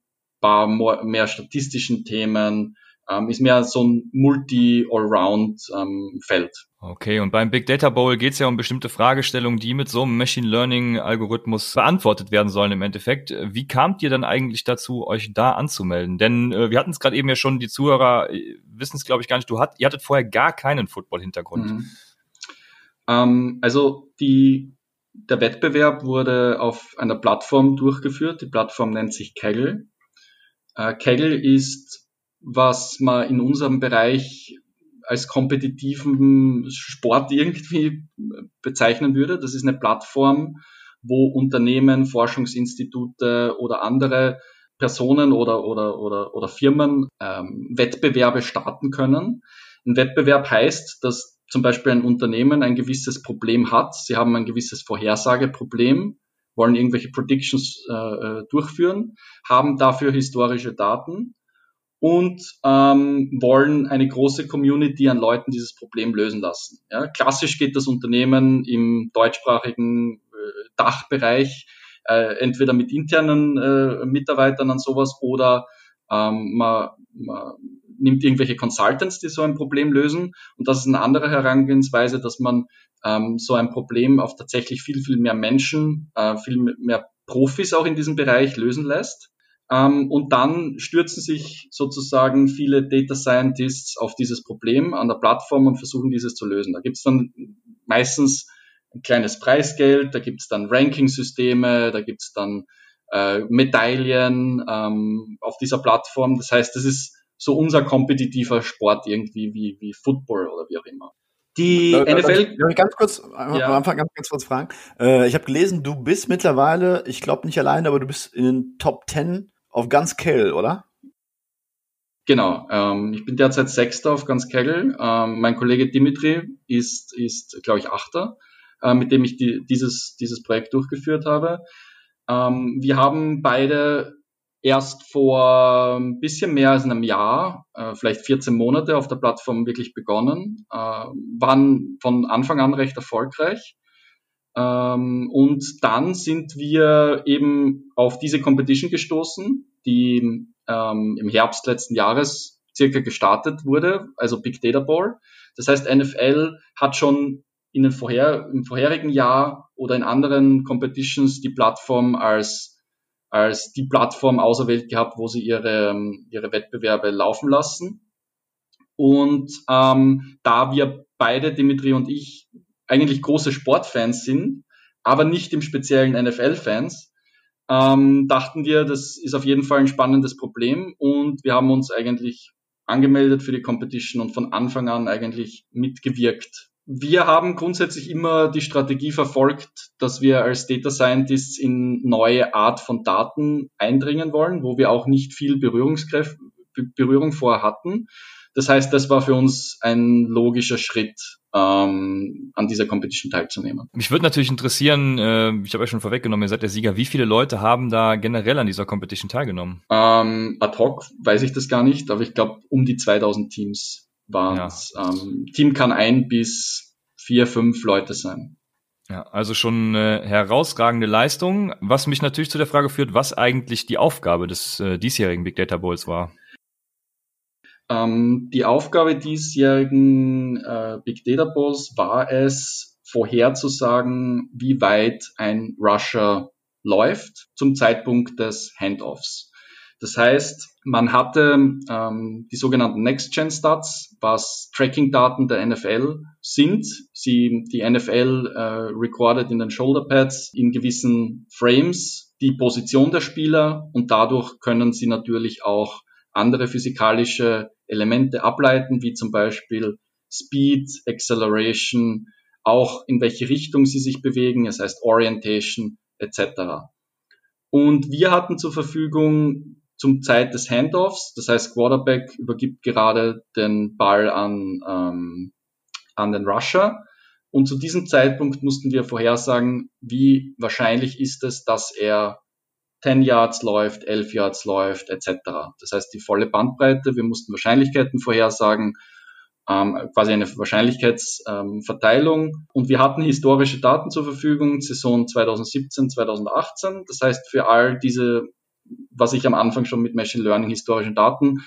paar mehr statistischen Themen, ähm, ist mehr so ein Multi-Allround-Feld. Okay, und beim Big Data Bowl geht es ja um bestimmte Fragestellungen, die mit so einem Machine Learning-Algorithmus beantwortet werden sollen im Endeffekt. Wie kamt ihr dann eigentlich dazu, euch da anzumelden? Denn äh, wir hatten es gerade eben ja schon, die Zuhörer äh, wissen es, glaube ich, gar nicht. Du hat, ihr hattet vorher gar keinen Football-Hintergrund. Mhm. Ähm, also die der Wettbewerb wurde auf einer Plattform durchgeführt. Die Plattform nennt sich Kaggle. Äh, Kaggle ist was man in unserem Bereich als kompetitiven Sport irgendwie bezeichnen würde. Das ist eine Plattform, wo Unternehmen, Forschungsinstitute oder andere Personen oder, oder, oder, oder Firmen ähm, Wettbewerbe starten können. Ein Wettbewerb heißt, dass zum Beispiel ein Unternehmen ein gewisses Problem hat. Sie haben ein gewisses Vorhersageproblem, wollen irgendwelche Predictions äh, äh durchführen, haben dafür historische Daten und ähm, wollen eine große Community an Leuten dieses Problem lösen lassen. Ja, klassisch geht das Unternehmen im deutschsprachigen äh, Dachbereich äh, entweder mit internen äh, Mitarbeitern an sowas oder ähm, man, man nimmt irgendwelche Consultants, die so ein Problem lösen. Und das ist eine andere Herangehensweise, dass man ähm, so ein Problem auf tatsächlich viel, viel mehr Menschen, äh, viel mehr Profis auch in diesem Bereich lösen lässt. Ähm, und dann stürzen sich sozusagen viele Data Scientists auf dieses Problem an der Plattform und versuchen dieses zu lösen. Da gibt es dann meistens ein kleines Preisgeld, da gibt es dann Ranking-Systeme, da gibt es dann äh, Medaillen ähm, auf dieser Plattform. Das heißt, das ist so unser kompetitiver Sport irgendwie wie, wie Football oder wie auch immer. Die äh, NFL. Darf ich ganz kurz ja. am Anfang ganz, ganz kurz fragen? Äh, ich habe gelesen, du bist mittlerweile, ich glaube nicht alleine, aber du bist in den Top 10 auf ganz Kell, oder? Genau, ähm, ich bin derzeit Sechster auf ganz Kegel. Ähm, mein Kollege Dimitri ist, ist glaube ich, Achter, äh, mit dem ich die, dieses, dieses Projekt durchgeführt habe. Ähm, wir haben beide erst vor ein bisschen mehr als einem Jahr, äh, vielleicht 14 Monate auf der Plattform wirklich begonnen, äh, waren von Anfang an recht erfolgreich. Ähm, und dann sind wir eben auf diese Competition gestoßen, die ähm, im Herbst letzten Jahres circa gestartet wurde, also Big Data Ball. Das heißt, NFL hat schon in den vorher, im vorherigen Jahr oder in anderen Competitions die Plattform als, als die Plattform auserwählt gehabt, wo sie ihre, ihre Wettbewerbe laufen lassen. Und ähm, da wir beide, Dimitri und ich, eigentlich große Sportfans sind, aber nicht im speziellen NFL-Fans, ähm, dachten wir, das ist auf jeden Fall ein spannendes Problem und wir haben uns eigentlich angemeldet für die Competition und von Anfang an eigentlich mitgewirkt. Wir haben grundsätzlich immer die Strategie verfolgt, dass wir als Data Scientists in neue Art von Daten eindringen wollen, wo wir auch nicht viel Berührungskräfte, Berührung vorher hatten. Das heißt, das war für uns ein logischer Schritt, ähm, an dieser Competition teilzunehmen. Mich würde natürlich interessieren, äh, ich habe ja schon vorweggenommen, ihr seid der Sieger, wie viele Leute haben da generell an dieser Competition teilgenommen? Ähm, ad hoc weiß ich das gar nicht, aber ich glaube, um die 2000 Teams waren es. Ja. Ähm, Team kann ein bis vier, fünf Leute sein. Ja, also schon eine herausragende Leistung, was mich natürlich zu der Frage führt, was eigentlich die Aufgabe des äh, diesjährigen Big Data Bowls war. Ähm, die Aufgabe diesjährigen äh, Big Data Bowls war es, vorherzusagen, wie weit ein Rusher läuft zum Zeitpunkt des Handoffs. Das heißt, man hatte ähm, die sogenannten Next-Gen-Stats, was Tracking-Daten der NFL sind. Sie, die NFL äh, recordet in den Shoulder-Pads in gewissen Frames die Position der Spieler und dadurch können sie natürlich auch andere physikalische Elemente ableiten, wie zum Beispiel Speed, Acceleration, auch in welche Richtung sie sich bewegen, es heißt Orientation etc. Und wir hatten zur Verfügung zum Zeit des Handoffs, das heißt Quarterback übergibt gerade den Ball an, ähm, an den Rusher. Und zu diesem Zeitpunkt mussten wir vorhersagen, wie wahrscheinlich ist es, dass er 10 Yards läuft, 11 Yards läuft, etc. Das heißt, die volle Bandbreite. Wir mussten Wahrscheinlichkeiten vorhersagen, ähm, quasi eine Wahrscheinlichkeitsverteilung. Ähm, und wir hatten historische Daten zur Verfügung, Saison 2017, 2018. Das heißt, für all diese, was ich am Anfang schon mit Machine Learning historischen Daten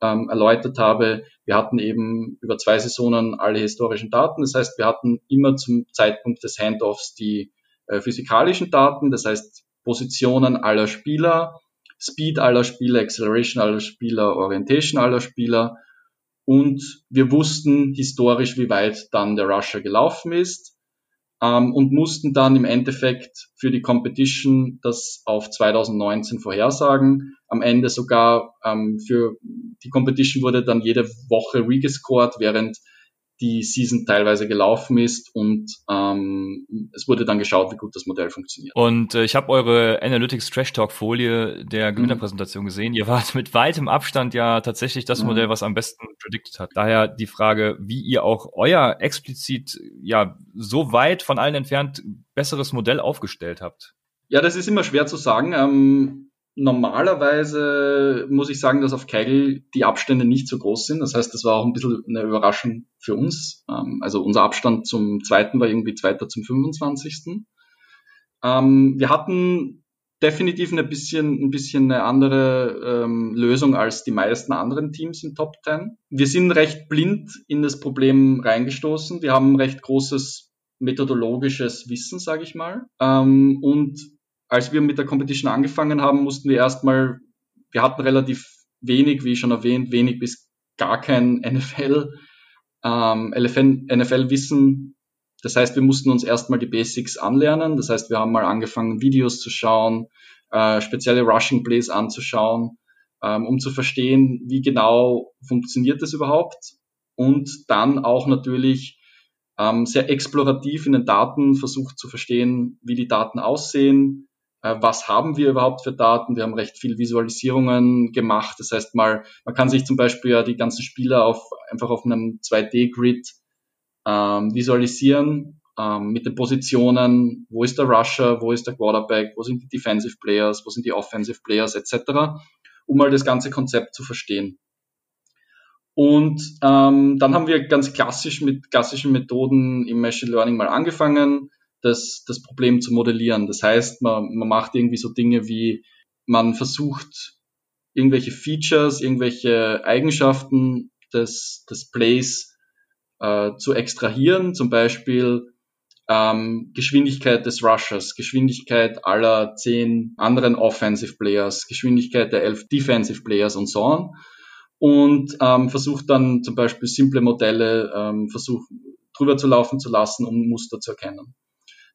ähm, erläutert habe, wir hatten eben über zwei Saisonen alle historischen Daten. Das heißt, wir hatten immer zum Zeitpunkt des Handoffs die äh, physikalischen Daten. Das heißt, Positionen aller Spieler, Speed aller Spieler, Acceleration aller Spieler, Orientation aller Spieler. Und wir wussten historisch, wie weit dann der Rusher gelaufen ist ähm, und mussten dann im Endeffekt für die Competition das auf 2019 vorhersagen. Am Ende sogar ähm, für die Competition wurde dann jede Woche regescored, während die Season teilweise gelaufen ist und ähm, es wurde dann geschaut, wie gut das Modell funktioniert. Und äh, ich habe eure Analytics Trash Talk Folie der mhm. Gewinnerpräsentation mhm. gesehen. Ihr wart mit weitem Abstand ja tatsächlich das mhm. Modell, was am besten predicted hat. Daher die Frage, wie ihr auch euer explizit ja so weit von allen entfernt besseres Modell aufgestellt habt. Ja, das ist immer schwer zu sagen. Ähm, Normalerweise muss ich sagen, dass auf Kegel die Abstände nicht so groß sind. Das heißt, das war auch ein bisschen eine Überraschung für uns. Ähm, also unser Abstand zum zweiten war irgendwie zweiter zum 25. Ähm, wir hatten definitiv ein bisschen, ein bisschen eine andere ähm, Lösung als die meisten anderen Teams in Top 10. Wir sind recht blind in das Problem reingestoßen. Wir haben recht großes methodologisches Wissen, sage ich mal. und als wir mit der Competition angefangen haben, mussten wir erstmal, wir hatten relativ wenig, wie schon erwähnt, wenig bis gar kein NFL, ähm, NFL-Wissen. Das heißt, wir mussten uns erstmal die Basics anlernen. Das heißt, wir haben mal angefangen, Videos zu schauen, äh, spezielle Rushing Plays anzuschauen, ähm, um zu verstehen, wie genau funktioniert das überhaupt. Und dann auch natürlich ähm, sehr explorativ in den Daten versucht zu verstehen, wie die Daten aussehen, was haben wir überhaupt für Daten. Wir haben recht viel Visualisierungen gemacht. Das heißt mal, man kann sich zum Beispiel ja die ganzen Spieler auf, einfach auf einem 2D-Grid ähm, visualisieren ähm, mit den Positionen, wo ist der Rusher, wo ist der Quarterback, wo sind die Defensive Players, wo sind die Offensive Players etc., um mal das ganze Konzept zu verstehen. Und ähm, dann haben wir ganz klassisch mit klassischen Methoden im Machine Learning mal angefangen das, das Problem zu modellieren. Das heißt, man, man macht irgendwie so Dinge wie, man versucht irgendwelche Features, irgendwelche Eigenschaften des, des Plays äh, zu extrahieren, zum Beispiel ähm, Geschwindigkeit des Rushers, Geschwindigkeit aller zehn anderen Offensive Players, Geschwindigkeit der elf Defensive Players und so on. Und ähm, versucht dann zum Beispiel simple Modelle ähm, versucht drüber zu laufen zu lassen, um Muster zu erkennen.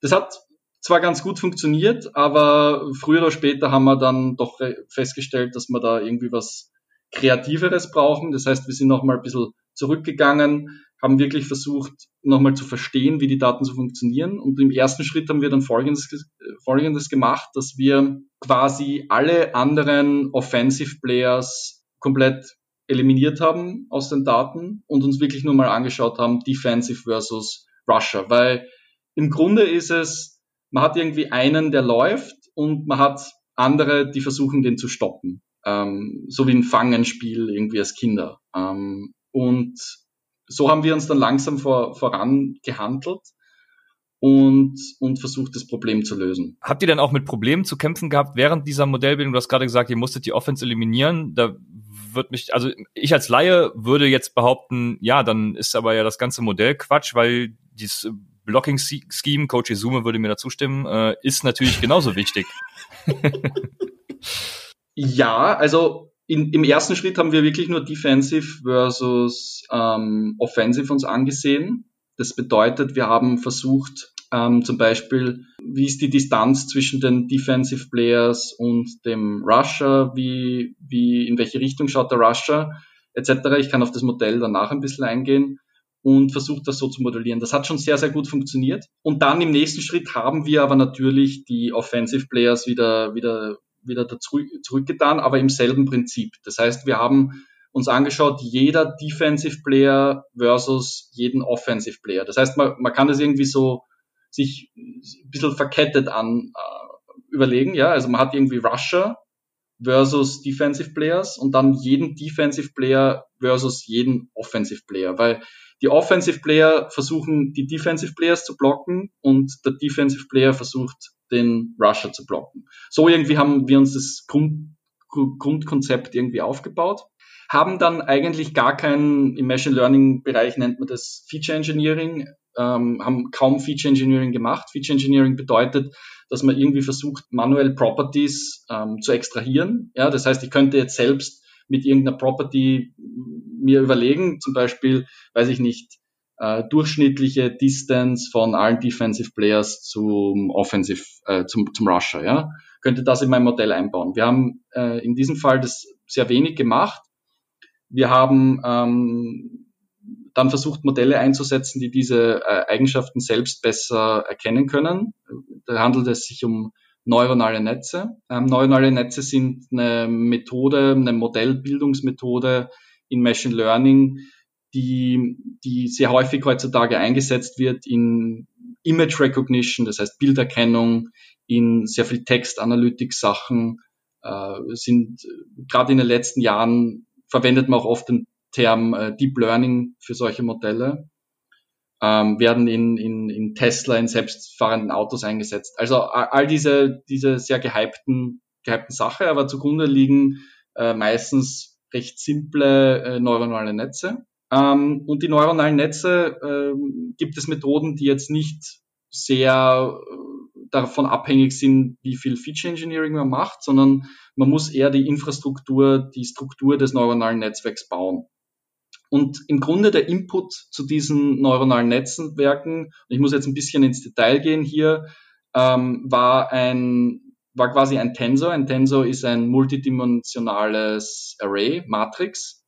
Das hat zwar ganz gut funktioniert, aber früher oder später haben wir dann doch festgestellt, dass wir da irgendwie was Kreativeres brauchen. Das heißt, wir sind nochmal ein bisschen zurückgegangen, haben wirklich versucht, nochmal zu verstehen, wie die Daten so funktionieren. Und im ersten Schritt haben wir dann Folgendes, Folgendes gemacht, dass wir quasi alle anderen Offensive Players komplett eliminiert haben aus den Daten und uns wirklich nur mal angeschaut haben, Defensive versus Russia. Weil im Grunde ist es, man hat irgendwie einen, der läuft und man hat andere, die versuchen, den zu stoppen. Ähm, so wie ein Fangenspiel irgendwie als Kinder. Ähm, und so haben wir uns dann langsam vor, voran und, und versucht, das Problem zu lösen. Habt ihr dann auch mit Problemen zu kämpfen gehabt während dieser Modellbildung? Du hast gerade gesagt, ihr musstet die Offense eliminieren. Da wird mich, also ich als Laie würde jetzt behaupten, ja, dann ist aber ja das ganze Modell Quatsch, weil dieses Blocking Scheme, Coach Izume würde mir dazu stimmen, äh, ist natürlich genauso wichtig. ja, also in, im ersten Schritt haben wir wirklich nur Defensive versus ähm, Offensive uns angesehen. Das bedeutet, wir haben versucht, ähm, zum Beispiel, wie ist die Distanz zwischen den Defensive Players und dem Rusher, wie, wie, in welche Richtung schaut der Rusher, etc. Ich kann auf das Modell danach ein bisschen eingehen und versucht das so zu modellieren. Das hat schon sehr, sehr gut funktioniert. Und dann im nächsten Schritt haben wir aber natürlich die Offensive Players wieder, wieder, wieder zurück, zurückgetan, aber im selben Prinzip. Das heißt, wir haben uns angeschaut, jeder Defensive Player versus jeden Offensive Player. Das heißt, man, man kann das irgendwie so sich ein bisschen verkettet an äh, überlegen. Ja, also man hat irgendwie Rusher versus Defensive Players und dann jeden Defensive Player versus jeden Offensive Player, weil die Offensive Player versuchen, die Defensive Players zu blocken und der Defensive Player versucht, den Rusher zu blocken. So irgendwie haben wir uns das Grund, Grundkonzept irgendwie aufgebaut haben dann eigentlich gar keinen, im Machine Learning Bereich nennt man das Feature Engineering, ähm, haben kaum Feature Engineering gemacht. Feature Engineering bedeutet, dass man irgendwie versucht, manuell Properties ähm, zu extrahieren. Ja, das heißt, ich könnte jetzt selbst mit irgendeiner Property mir überlegen, zum Beispiel, weiß ich nicht, äh, durchschnittliche Distance von allen Defensive Players zum Offensive, äh, zum, zum Rusher, ja, könnte das in mein Modell einbauen. Wir haben äh, in diesem Fall das sehr wenig gemacht wir haben ähm, dann versucht, Modelle einzusetzen, die diese äh, Eigenschaften selbst besser erkennen können. Da handelt es sich um neuronale Netze. Ähm, neuronale Netze sind eine Methode, eine Modellbildungsmethode in Machine Learning, die, die sehr häufig heutzutage eingesetzt wird in Image Recognition, das heißt Bilderkennung, in sehr viel Textanalytik-Sachen, äh, sind gerade in den letzten Jahren verwendet man auch oft den Term äh, Deep Learning für solche Modelle, ähm, werden in, in, in Tesla, in selbstfahrenden Autos eingesetzt. Also all diese, diese sehr gehypten, gehypten Sache, aber zugrunde liegen äh, meistens recht simple äh, neuronale Netze. Ähm, und die neuronalen Netze äh, gibt es Methoden, die jetzt nicht sehr äh, davon abhängig sind, wie viel Feature Engineering man macht, sondern man muss eher die Infrastruktur, die Struktur des neuronalen Netzwerks bauen. Und im Grunde der Input zu diesen neuronalen Netzwerken, ich muss jetzt ein bisschen ins Detail gehen hier, ähm, war ein war quasi ein Tensor. Ein Tensor ist ein multidimensionales Array, Matrix,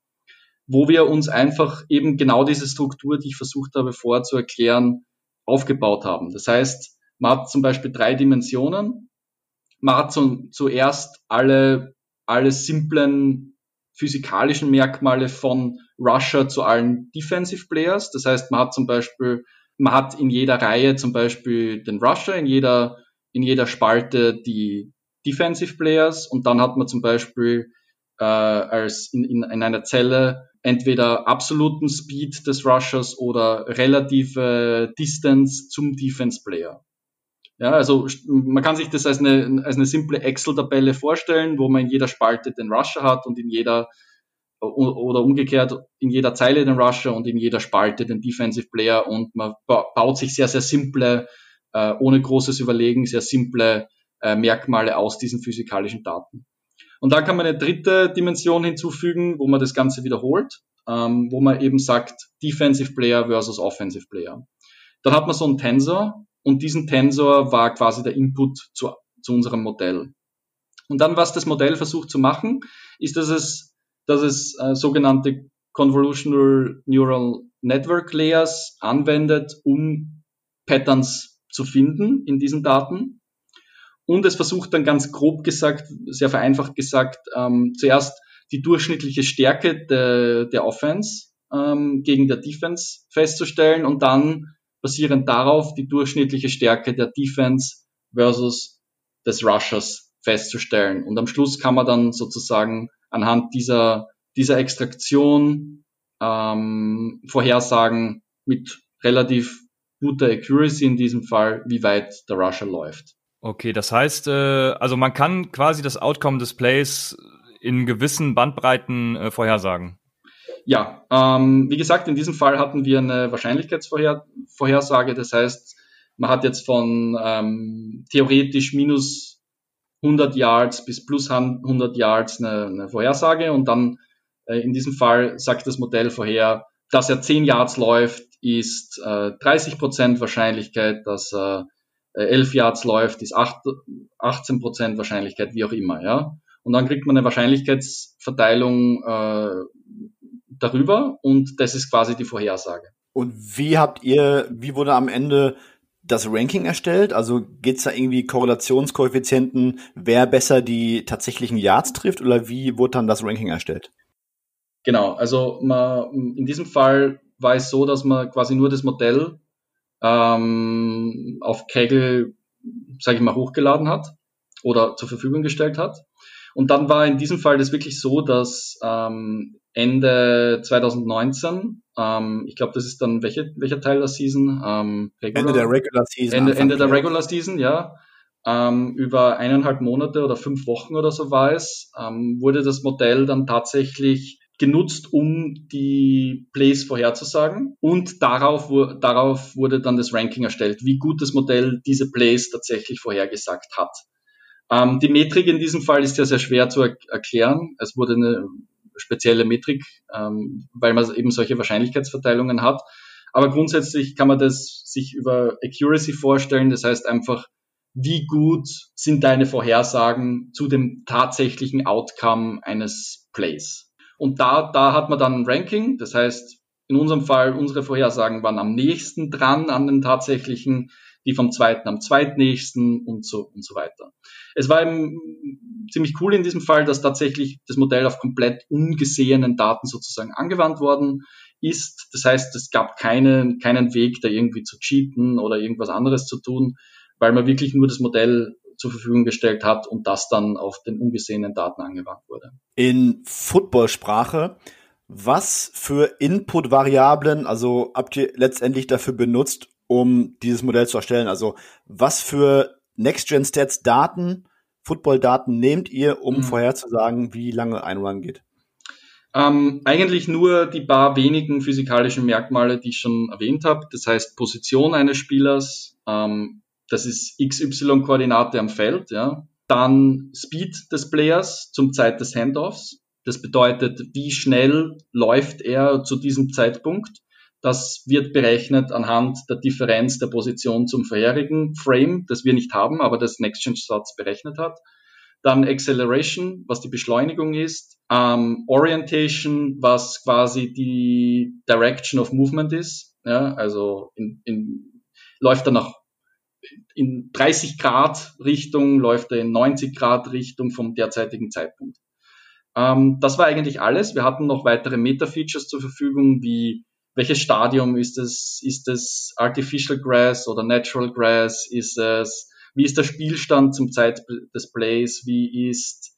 wo wir uns einfach eben genau diese Struktur, die ich versucht habe vorzuerklären, aufgebaut haben. Das heißt, man hat zum Beispiel drei Dimensionen. Man hat zuerst alle, alle simplen physikalischen Merkmale von Rusher zu allen Defensive Players. Das heißt, man hat zum Beispiel, man hat in jeder Reihe zum Beispiel den Rusher, in jeder, in jeder Spalte die Defensive Players und dann hat man zum Beispiel äh, als in, in, in einer Zelle entweder absoluten Speed des Rushers oder relative Distance zum Defense Player. Ja, also man kann sich das als eine, als eine simple Excel-Tabelle vorstellen, wo man in jeder Spalte den Rusher hat und in jeder oder umgekehrt in jeder Zeile den Rusher und in jeder Spalte den Defensive Player und man baut sich sehr, sehr simple, äh, ohne großes Überlegen, sehr simple äh, Merkmale aus diesen physikalischen Daten. Und dann kann man eine dritte Dimension hinzufügen, wo man das Ganze wiederholt, ähm, wo man eben sagt Defensive Player versus Offensive Player. Dann hat man so einen Tensor und diesen Tensor war quasi der Input zu, zu unserem Modell. Und dann, was das Modell versucht zu machen, ist, dass es dass es äh, sogenannte Convolutional Neural Network Layers anwendet, um Patterns zu finden in diesen Daten. Und es versucht dann ganz grob gesagt, sehr vereinfacht gesagt, ähm, zuerst die durchschnittliche Stärke de, der Offense ähm, gegen der Defense festzustellen und dann basierend darauf die durchschnittliche Stärke der Defense versus des Rushers festzustellen. Und am Schluss kann man dann sozusagen anhand dieser, dieser Extraktion ähm, vorhersagen mit relativ guter Accuracy in diesem Fall, wie weit der Rusher läuft. Okay, das heißt, äh, also man kann quasi das Outcome des Plays in gewissen Bandbreiten äh, vorhersagen. Ja, ähm, wie gesagt, in diesem Fall hatten wir eine Wahrscheinlichkeitsvorhersage. Das heißt, man hat jetzt von ähm, theoretisch minus 100 Yards bis plus 100 Yards eine, eine Vorhersage und dann äh, in diesem Fall sagt das Modell vorher, dass er 10 Yards läuft, ist äh, 30% Wahrscheinlichkeit, dass er äh, 11 Yards läuft, ist 8, 18% Wahrscheinlichkeit, wie auch immer. Ja? Und dann kriegt man eine Wahrscheinlichkeitsverteilung äh, darüber und das ist quasi die Vorhersage. Und wie habt ihr, wie wurde am Ende das Ranking erstellt? Also geht's da irgendwie Korrelationskoeffizienten, wer besser die tatsächlichen Yards trifft oder wie wurde dann das Ranking erstellt? Genau, also man, in diesem Fall war es so, dass man quasi nur das Modell ähm, auf Kaggle, sage ich mal, hochgeladen hat oder zur Verfügung gestellt hat. Und dann war in diesem Fall das wirklich so, dass ähm, Ende 2019, ähm, ich glaube, das ist dann welche, welcher Teil der Season? Ähm, Ende der Regular Season. Ende, Ende der Regular Season, ja. Ähm, über eineinhalb Monate oder fünf Wochen oder so war es, ähm, wurde das Modell dann tatsächlich genutzt, um die Plays vorherzusagen. Und darauf, darauf wurde dann das Ranking erstellt, wie gut das Modell diese Plays tatsächlich vorhergesagt hat. Ähm, die Metrik in diesem Fall ist ja sehr schwer zu er erklären. Es wurde eine spezielle Metrik, ähm, weil man eben solche Wahrscheinlichkeitsverteilungen hat. Aber grundsätzlich kann man das sich über Accuracy vorstellen. Das heißt einfach, wie gut sind deine Vorhersagen zu dem tatsächlichen Outcome eines Plays. Und da, da hat man dann ein Ranking. Das heißt, in unserem Fall, unsere Vorhersagen waren am nächsten dran an den tatsächlichen die vom zweiten am zweitnächsten und so und so weiter. Es war eben ziemlich cool in diesem Fall, dass tatsächlich das Modell auf komplett ungesehenen Daten sozusagen angewandt worden ist. Das heißt, es gab keinen, keinen Weg, da irgendwie zu cheaten oder irgendwas anderes zu tun, weil man wirklich nur das Modell zur Verfügung gestellt hat und das dann auf den ungesehenen Daten angewandt wurde. In Footballsprache, was für Input-Variablen, also habt ihr letztendlich dafür benutzt, um dieses Modell zu erstellen? Also was für Next-Gen-Stats Daten, Football-Daten nehmt ihr, um mhm. vorherzusagen, wie lange ein Run geht? Ähm, eigentlich nur die paar wenigen physikalischen Merkmale, die ich schon erwähnt habe. Das heißt Position eines Spielers, ähm, das ist XY-Koordinate am Feld, ja. Dann Speed des Players zum Zeit des Handoffs. Das bedeutet, wie schnell läuft er zu diesem Zeitpunkt. Das wird berechnet anhand der Differenz der Position zum vorherigen Frame, das wir nicht haben, aber das NextGen-Satz berechnet hat. Dann Acceleration, was die Beschleunigung ist. Ähm, Orientation, was quasi die Direction of Movement ist. Ja, also in, in, läuft er nach in 30 Grad Richtung, läuft er in 90 Grad Richtung vom derzeitigen Zeitpunkt. Ähm, das war eigentlich alles. Wir hatten noch weitere Meta-Features zur Verfügung, wie welches Stadium ist es? Ist es Artificial Grass oder Natural Grass? Ist es, wie ist der Spielstand zum Zeit des Plays? Wie ist,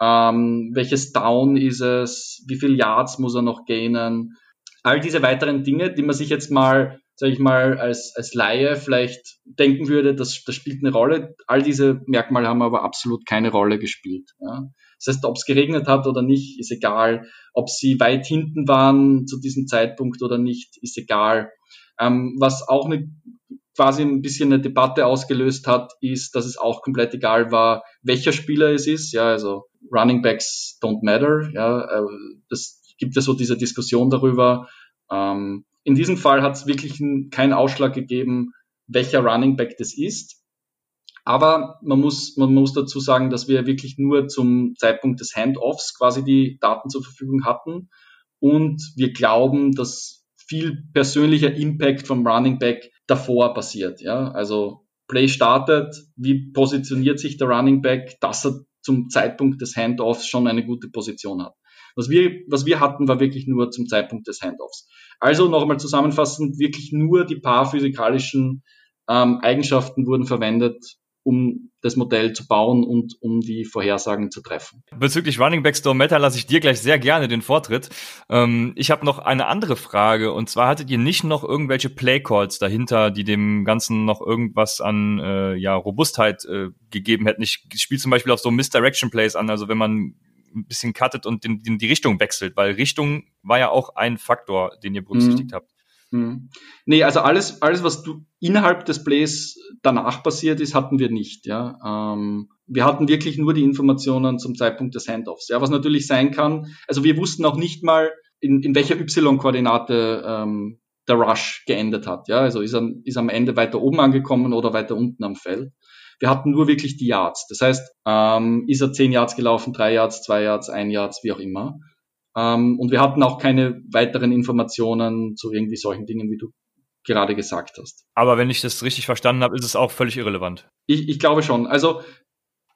ähm, welches Down ist es? Wie viel Yards muss er noch gainen? All diese weiteren Dinge, die man sich jetzt mal, sage ich mal, als, als Laie vielleicht denken würde, das, das spielt eine Rolle. All diese Merkmale haben aber absolut keine Rolle gespielt. Ja. Das heißt, ob es geregnet hat oder nicht, ist egal. Ob sie weit hinten waren zu diesem Zeitpunkt oder nicht, ist egal. Ähm, was auch eine, quasi ein bisschen eine Debatte ausgelöst hat, ist, dass es auch komplett egal war, welcher Spieler es ist. Ja, also Running Backs don't matter. Ja, äh, das gibt ja so diese Diskussion darüber. Ähm, in diesem Fall hat es wirklich keinen Ausschlag gegeben, welcher Running Back das ist. Aber man muss, man muss dazu sagen, dass wir wirklich nur zum Zeitpunkt des Handoffs quasi die Daten zur Verfügung hatten. Und wir glauben, dass viel persönlicher Impact vom Running Back davor passiert. Ja? Also Play startet, wie positioniert sich der Running Back, dass er zum Zeitpunkt des Handoffs schon eine gute Position hat. Was wir, was wir hatten, war wirklich nur zum Zeitpunkt des Handoffs. Also nochmal zusammenfassend, wirklich nur die paar physikalischen ähm, Eigenschaften wurden verwendet, um das Modell zu bauen und um die Vorhersagen zu treffen. Bezüglich Running Back Store Meta lasse ich dir gleich sehr gerne den Vortritt. Ähm, ich habe noch eine andere Frage und zwar hattet ihr nicht noch irgendwelche Playcalls dahinter, die dem Ganzen noch irgendwas an äh, ja, Robustheit äh, gegeben hätten? Ich spiele zum Beispiel auf so Misdirection Plays an, also wenn man ein bisschen cuttet und den, den, die Richtung wechselt, weil Richtung war ja auch ein Faktor, den ihr berücksichtigt mhm. habt. Hm. Nee, also alles, alles, was du innerhalb des Plays danach passiert ist, hatten wir nicht. Ja. Ähm, wir hatten wirklich nur die Informationen zum Zeitpunkt des Handoffs. Ja, was natürlich sein kann, also wir wussten auch nicht mal, in, in welcher Y-Koordinate ähm, der Rush geendet hat. Ja, also ist, er, ist am Ende weiter oben angekommen oder weiter unten am Feld. Wir hatten nur wirklich die Yards. Das heißt, ähm, ist er 10 Yards gelaufen, 3 Yards, 2 Yards, 1 Yards, wie auch immer. Ähm, und wir hatten auch keine weiteren Informationen zu irgendwie solchen Dingen, wie du gerade gesagt hast. Aber wenn ich das richtig verstanden habe, ist es auch völlig irrelevant. Ich, ich glaube schon. Also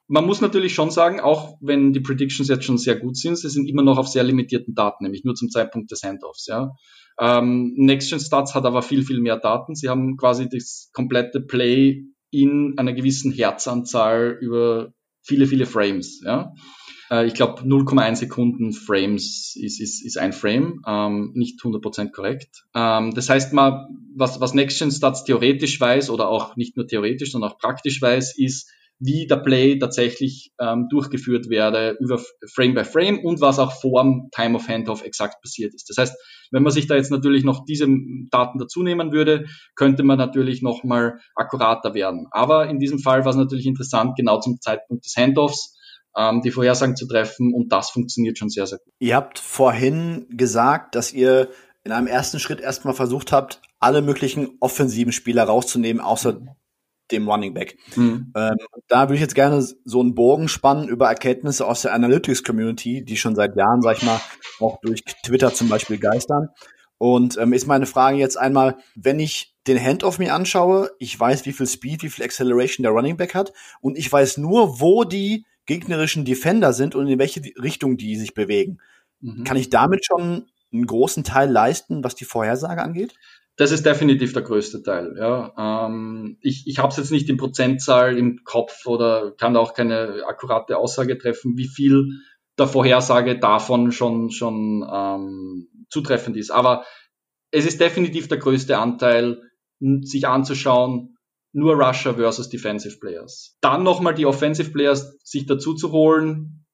man muss natürlich schon sagen, auch wenn die Predictions jetzt schon sehr gut sind, sie sind immer noch auf sehr limitierten Daten, nämlich nur zum Zeitpunkt des Handoffs. Ja. Ähm, NextGen Stats hat aber viel, viel mehr Daten. Sie haben quasi das komplette Play in einer gewissen Herzanzahl über viele, viele Frames. Ja. Äh, ich glaube 0,1 Sekunden Frames ist, ist, ist ein Frame, ähm, nicht 100% korrekt. Ähm, das heißt mal, was, was NextGen Stats theoretisch weiß oder auch nicht nur theoretisch, sondern auch praktisch weiß, ist, wie der Play tatsächlich ähm, durchgeführt werde über Frame by Frame und was auch vor dem Time of Handoff exakt passiert ist. Das heißt, wenn man sich da jetzt natürlich noch diese Daten dazu nehmen würde, könnte man natürlich nochmal akkurater werden. Aber in diesem Fall war es natürlich interessant, genau zum Zeitpunkt des Handoffs ähm, die Vorhersagen zu treffen und das funktioniert schon sehr, sehr gut. Ihr habt vorhin gesagt, dass ihr in einem ersten Schritt erstmal versucht habt, alle möglichen offensiven Spieler rauszunehmen, außer mhm. Dem Running Back. Mhm. Ähm, da würde ich jetzt gerne so einen Bogen spannen über Erkenntnisse aus der Analytics-Community, die schon seit Jahren, sag ich mal, auch durch Twitter zum Beispiel geistern. Und ähm, ist meine Frage jetzt einmal, wenn ich den Handoff mir anschaue, ich weiß, wie viel Speed, wie viel Acceleration der Running Back hat und ich weiß nur, wo die gegnerischen Defender sind und in welche Richtung die sich bewegen. Mhm. Kann ich damit schon einen großen Teil leisten, was die Vorhersage angeht? Das ist definitiv der größte Teil. Ja. Ähm, ich ich habe es jetzt nicht in Prozentzahl im Kopf oder kann auch keine akkurate Aussage treffen, wie viel der Vorhersage davon schon schon ähm, zutreffend ist. Aber es ist definitiv der größte Anteil, sich anzuschauen, nur Rusher versus Defensive Players. Dann nochmal die Offensive Players sich dazu zu holen,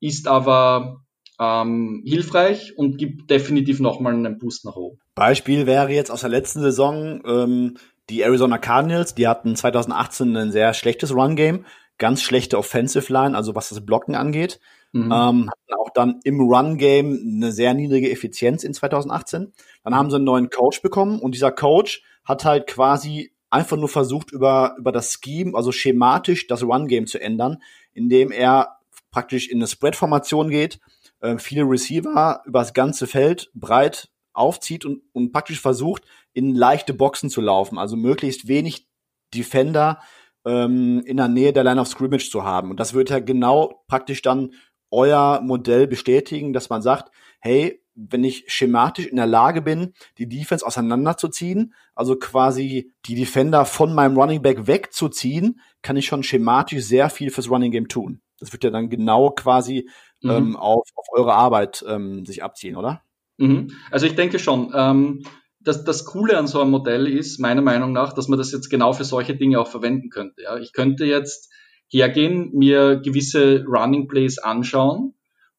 ist aber ähm, hilfreich und gibt definitiv nochmal einen Boost nach oben. Beispiel wäre jetzt aus der letzten Saison ähm, die Arizona Cardinals, die hatten 2018 ein sehr schlechtes Run-Game, ganz schlechte Offensive Line, also was das Blocken angeht. Mhm. Ähm, hatten auch dann im Run-Game eine sehr niedrige Effizienz in 2018. Dann haben sie einen neuen Coach bekommen und dieser Coach hat halt quasi einfach nur versucht, über, über das Scheme, also schematisch das Run-Game zu ändern, indem er praktisch in eine Spread-Formation geht, äh, viele Receiver über das ganze Feld breit aufzieht und, und praktisch versucht, in leichte Boxen zu laufen, also möglichst wenig Defender ähm, in der Nähe der Line of Scrimmage zu haben. Und das wird ja genau praktisch dann euer Modell bestätigen, dass man sagt, hey, wenn ich schematisch in der Lage bin, die Defense auseinanderzuziehen, also quasi die Defender von meinem Running Back wegzuziehen, kann ich schon schematisch sehr viel fürs Running Game tun. Das wird ja dann genau quasi mhm. ähm, auf, auf eure Arbeit ähm, sich abziehen, oder? Mhm. Also ich denke schon. Ähm, das, das Coole an so einem Modell ist, meiner Meinung nach, dass man das jetzt genau für solche Dinge auch verwenden könnte. Ja? Ich könnte jetzt hergehen, mir gewisse Running Plays anschauen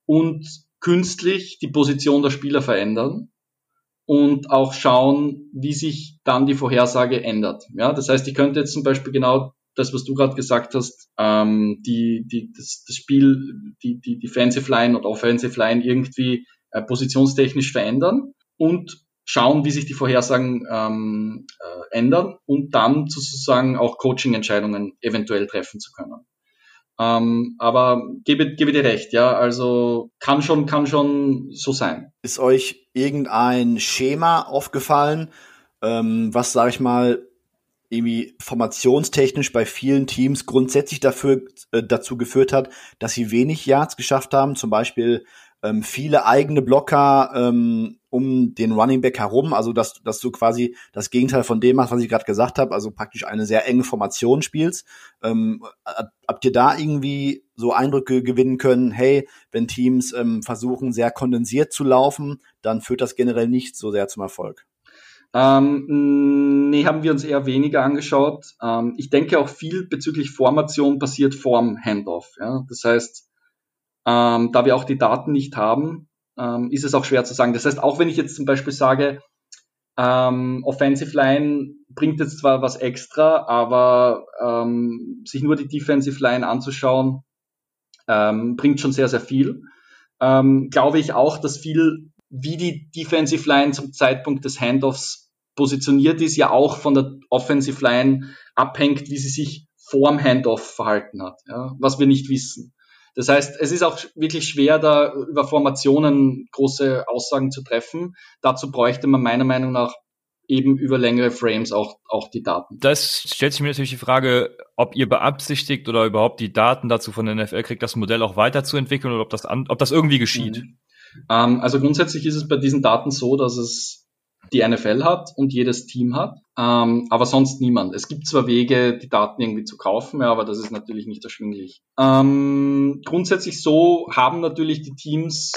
und künstlich die Position der Spieler verändern und auch schauen, wie sich dann die Vorhersage ändert. Ja, das heißt, ich könnte jetzt zum Beispiel genau das, was du gerade gesagt hast, ähm, die, die, das, das Spiel, die, die Defensive Line und Offensive Line irgendwie äh, positionstechnisch verändern und schauen, wie sich die Vorhersagen ähm, äh, ändern und dann sozusagen auch Coaching-Entscheidungen eventuell treffen zu können. Ähm, aber gebe, gebe dir recht, ja, also kann schon, kann schon so sein. Ist euch irgendein Schema aufgefallen, ähm, was, sag ich mal, irgendwie formationstechnisch bei vielen Teams grundsätzlich dafür, äh, dazu geführt hat, dass sie wenig Yards geschafft haben, zum Beispiel ähm, viele eigene Blocker ähm, um den Running Back herum, also dass, dass du quasi das Gegenteil von dem machst, was ich gerade gesagt habe, also praktisch eine sehr enge Formation spielst. Ähm, habt ihr da irgendwie so Eindrücke gewinnen können, hey, wenn Teams ähm, versuchen, sehr kondensiert zu laufen, dann führt das generell nicht so sehr zum Erfolg? Ähm, nee, haben wir uns eher weniger angeschaut. Ähm, ich denke auch viel bezüglich Formation passiert vorm Handoff. Ja? Das heißt, ähm, da wir auch die Daten nicht haben, ähm, ist es auch schwer zu sagen. Das heißt, auch wenn ich jetzt zum Beispiel sage, ähm, Offensive Line bringt jetzt zwar was extra, aber ähm, sich nur die Defensive Line anzuschauen, ähm, bringt schon sehr, sehr viel. Ähm, glaube ich auch, dass viel, wie die Defensive Line zum Zeitpunkt des Handoffs positioniert ist, ja auch von der Offensive Line abhängt, wie sie sich vorm Handoff verhalten hat, ja, was wir nicht wissen. Das heißt, es ist auch wirklich schwer, da über Formationen große Aussagen zu treffen. Dazu bräuchte man meiner Meinung nach eben über längere Frames auch, auch die Daten. Das stellt sich mir natürlich die Frage, ob ihr beabsichtigt oder überhaupt die Daten dazu von der NFL kriegt, das Modell auch weiterzuentwickeln oder ob das, an, ob das irgendwie geschieht. Mhm. Ähm, also grundsätzlich ist es bei diesen Daten so, dass es die NFL hat und jedes Team hat, ähm, aber sonst niemand. Es gibt zwar Wege, die Daten irgendwie zu kaufen, ja, aber das ist natürlich nicht erschwinglich. Ähm, grundsätzlich so haben natürlich die Teams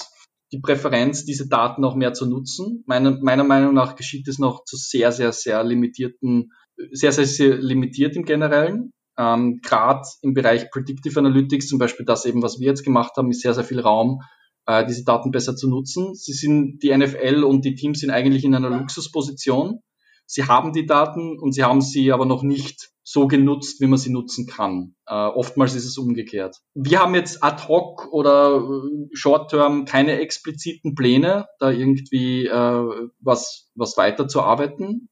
die Präferenz, diese Daten noch mehr zu nutzen. Meine, meiner Meinung nach geschieht es noch zu sehr, sehr, sehr limitierten, sehr, sehr, sehr limitiert im Generellen. Ähm, Gerade im Bereich Predictive Analytics, zum Beispiel das eben, was wir jetzt gemacht haben, ist sehr, sehr viel Raum äh, diese Daten besser zu nutzen. Sie sind, die NFL und die Teams sind eigentlich in einer Luxusposition. Sie haben die Daten und sie haben sie aber noch nicht so genutzt, wie man sie nutzen kann. Äh, oftmals ist es umgekehrt. Wir haben jetzt ad hoc oder äh, short-term keine expliziten Pläne, da irgendwie äh, was, was weiter zu arbeiten.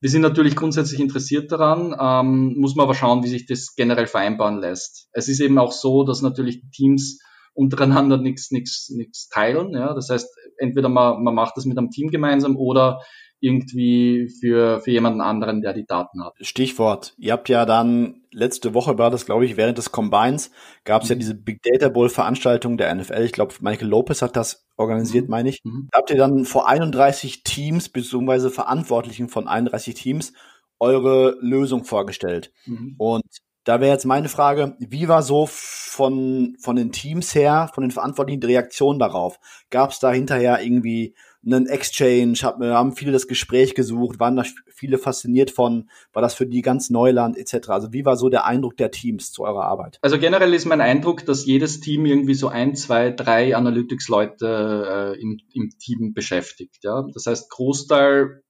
Wir sind natürlich grundsätzlich interessiert daran, ähm, muss man aber schauen, wie sich das generell vereinbaren lässt. Es ist eben auch so, dass natürlich Teams untereinander nichts nichts nichts teilen. Ja? Das heißt, entweder man, man macht das mit einem Team gemeinsam oder irgendwie für, für jemanden anderen, der die Daten hat. Stichwort. Ihr habt ja dann, letzte Woche war das, glaube ich, während des Combines, gab es mhm. ja diese Big Data Bowl Veranstaltung der NFL. Ich glaube, Michael Lopez hat das organisiert, mhm. meine ich. Mhm. Da habt ihr dann vor 31 Teams, beziehungsweise Verantwortlichen von 31 Teams, eure Lösung vorgestellt. Mhm. Und da wäre jetzt meine Frage, wie war so von, von den Teams her, von den Verantwortlichen die Reaktion darauf? Gab es da hinterher irgendwie einen Exchange? Hab, haben viele das Gespräch gesucht? Waren da viele fasziniert von? War das für die ganz Neuland etc.? Also wie war so der Eindruck der Teams zu eurer Arbeit? Also generell ist mein Eindruck, dass jedes Team irgendwie so ein, zwei, drei Analytics-Leute äh, im, im Team beschäftigt. Ja? Das heißt, Großteil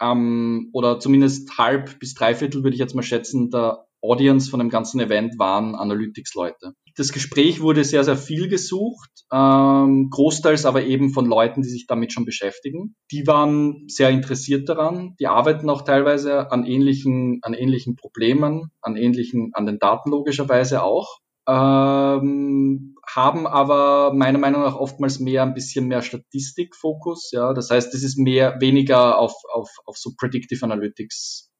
ähm, oder zumindest halb bis dreiviertel würde ich jetzt mal schätzen, der Audience von dem ganzen Event waren Analytics-Leute. Das Gespräch wurde sehr, sehr viel gesucht, ähm, großteils aber eben von Leuten, die sich damit schon beschäftigen. Die waren sehr interessiert daran, die arbeiten auch teilweise an ähnlichen, an ähnlichen Problemen, an ähnlichen, an den Daten logischerweise auch. Ähm, haben aber meiner Meinung nach oftmals mehr ein bisschen mehr Statistikfokus. Ja, das heißt, es ist mehr weniger auf auf auf so Predictive Analytics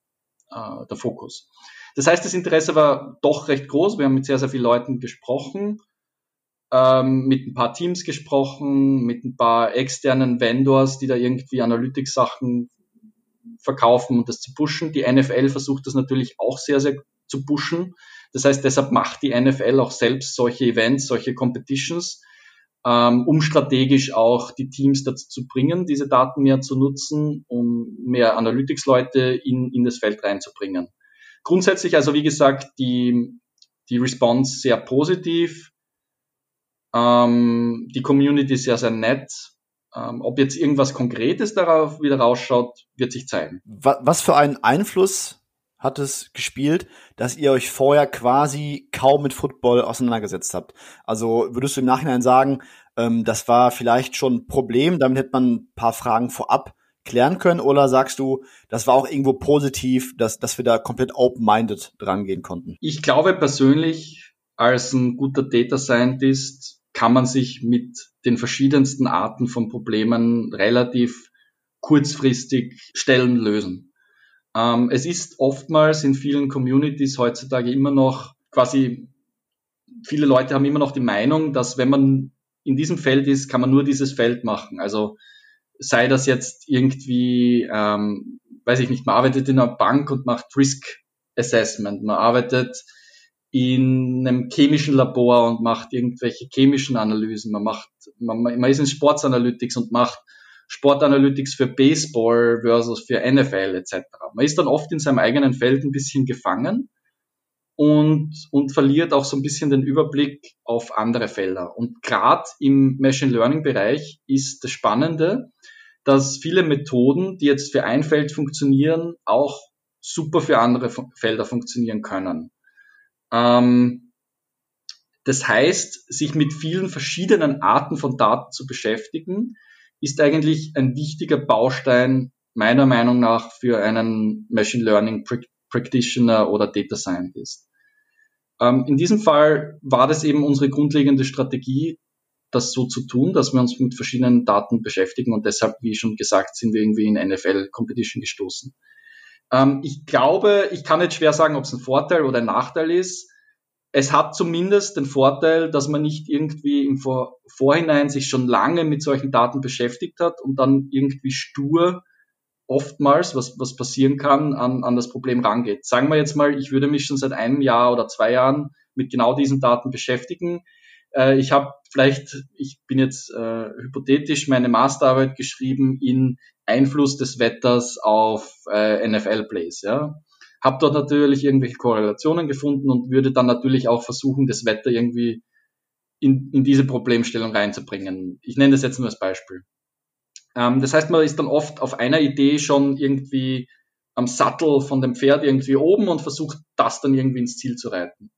äh, der Fokus. Das heißt, das Interesse war doch recht groß. Wir haben mit sehr, sehr vielen Leuten gesprochen, ähm, mit ein paar Teams gesprochen, mit ein paar externen Vendors, die da irgendwie Analytics-Sachen verkaufen und das zu pushen. Die NFL versucht das natürlich auch sehr, sehr zu pushen. Das heißt, deshalb macht die NFL auch selbst solche Events, solche Competitions, ähm, um strategisch auch die Teams dazu zu bringen, diese Daten mehr zu nutzen, um mehr Analytics-Leute in, in das Feld reinzubringen. Grundsätzlich, also wie gesagt, die, die Response sehr positiv. Ähm, die Community sehr, sehr nett. Ähm, ob jetzt irgendwas Konkretes darauf wieder rausschaut, wird sich zeigen. Was für einen Einfluss hat es gespielt, dass ihr euch vorher quasi kaum mit Football auseinandergesetzt habt? Also würdest du im Nachhinein sagen, ähm, das war vielleicht schon ein Problem, damit hätte man ein paar Fragen vorab klären können? Oder sagst du, das war auch irgendwo positiv, dass, dass wir da komplett open-minded dran gehen konnten? Ich glaube persönlich, als ein guter Data Scientist kann man sich mit den verschiedensten Arten von Problemen relativ kurzfristig Stellen lösen. Ähm, es ist oftmals in vielen Communities heutzutage immer noch quasi, viele Leute haben immer noch die Meinung, dass wenn man in diesem Feld ist, kann man nur dieses Feld machen. Also sei das jetzt irgendwie, ähm, weiß ich nicht, man arbeitet in einer Bank und macht Risk Assessment, man arbeitet in einem chemischen Labor und macht irgendwelche chemischen Analysen, man macht, man, man ist in Sports Analytics und macht Sportanalytics für Baseball versus für NFL etc. Man ist dann oft in seinem eigenen Feld ein bisschen gefangen und, und verliert auch so ein bisschen den Überblick auf andere Felder. Und gerade im Machine Learning Bereich ist das Spannende, dass viele Methoden, die jetzt für ein Feld funktionieren, auch super für andere Felder funktionieren können. Ähm, das heißt, sich mit vielen verschiedenen Arten von Daten zu beschäftigen, ist eigentlich ein wichtiger Baustein meiner Meinung nach für einen Machine Learning Practitioner oder Data Scientist. Ähm, in diesem Fall war das eben unsere grundlegende Strategie, das so zu tun, dass wir uns mit verschiedenen Daten beschäftigen und deshalb, wie schon gesagt, sind wir irgendwie in NFL Competition gestoßen. Ähm, ich glaube, ich kann jetzt schwer sagen, ob es ein Vorteil oder ein Nachteil ist. Es hat zumindest den Vorteil, dass man nicht irgendwie im Vor Vorhinein sich schon lange mit solchen Daten beschäftigt hat und dann irgendwie stur oftmals, was, was passieren kann, an, an das Problem rangeht. Sagen wir jetzt mal, ich würde mich schon seit einem Jahr oder zwei Jahren mit genau diesen Daten beschäftigen. Äh, ich habe vielleicht, ich bin jetzt äh, hypothetisch meine Masterarbeit geschrieben in Einfluss des Wetters auf äh, NFL-Plays. Ja? Habe dort natürlich irgendwelche Korrelationen gefunden und würde dann natürlich auch versuchen, das Wetter irgendwie in, in diese Problemstellung reinzubringen. Ich nenne das jetzt nur als Beispiel. Ähm, das heißt, man ist dann oft auf einer Idee schon irgendwie am Sattel von dem Pferd irgendwie oben und versucht, das dann irgendwie ins Ziel zu reiten.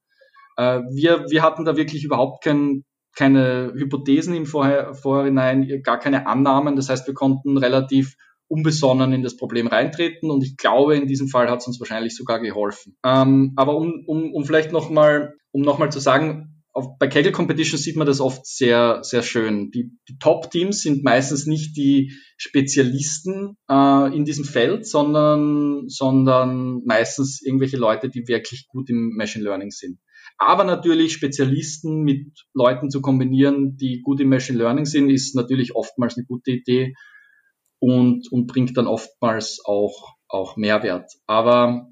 Äh, wir, wir hatten da wirklich überhaupt kein, keine Hypothesen im Vorher, Vorhinein, gar keine Annahmen. Das heißt, wir konnten relativ unbesonnen in das Problem reintreten und ich glaube, in diesem Fall hat es uns wahrscheinlich sogar geholfen. Ähm, aber um, um, um vielleicht nochmal, um nochmal zu sagen, auf, bei Kegel Competition sieht man das oft sehr, sehr schön. Die, die Top-Teams sind meistens nicht die Spezialisten äh, in diesem Feld, sondern, sondern meistens irgendwelche Leute, die wirklich gut im Machine Learning sind. Aber natürlich Spezialisten mit Leuten zu kombinieren, die gut im Machine Learning sind, ist natürlich oftmals eine gute Idee und, und bringt dann oftmals auch, auch Mehrwert. Aber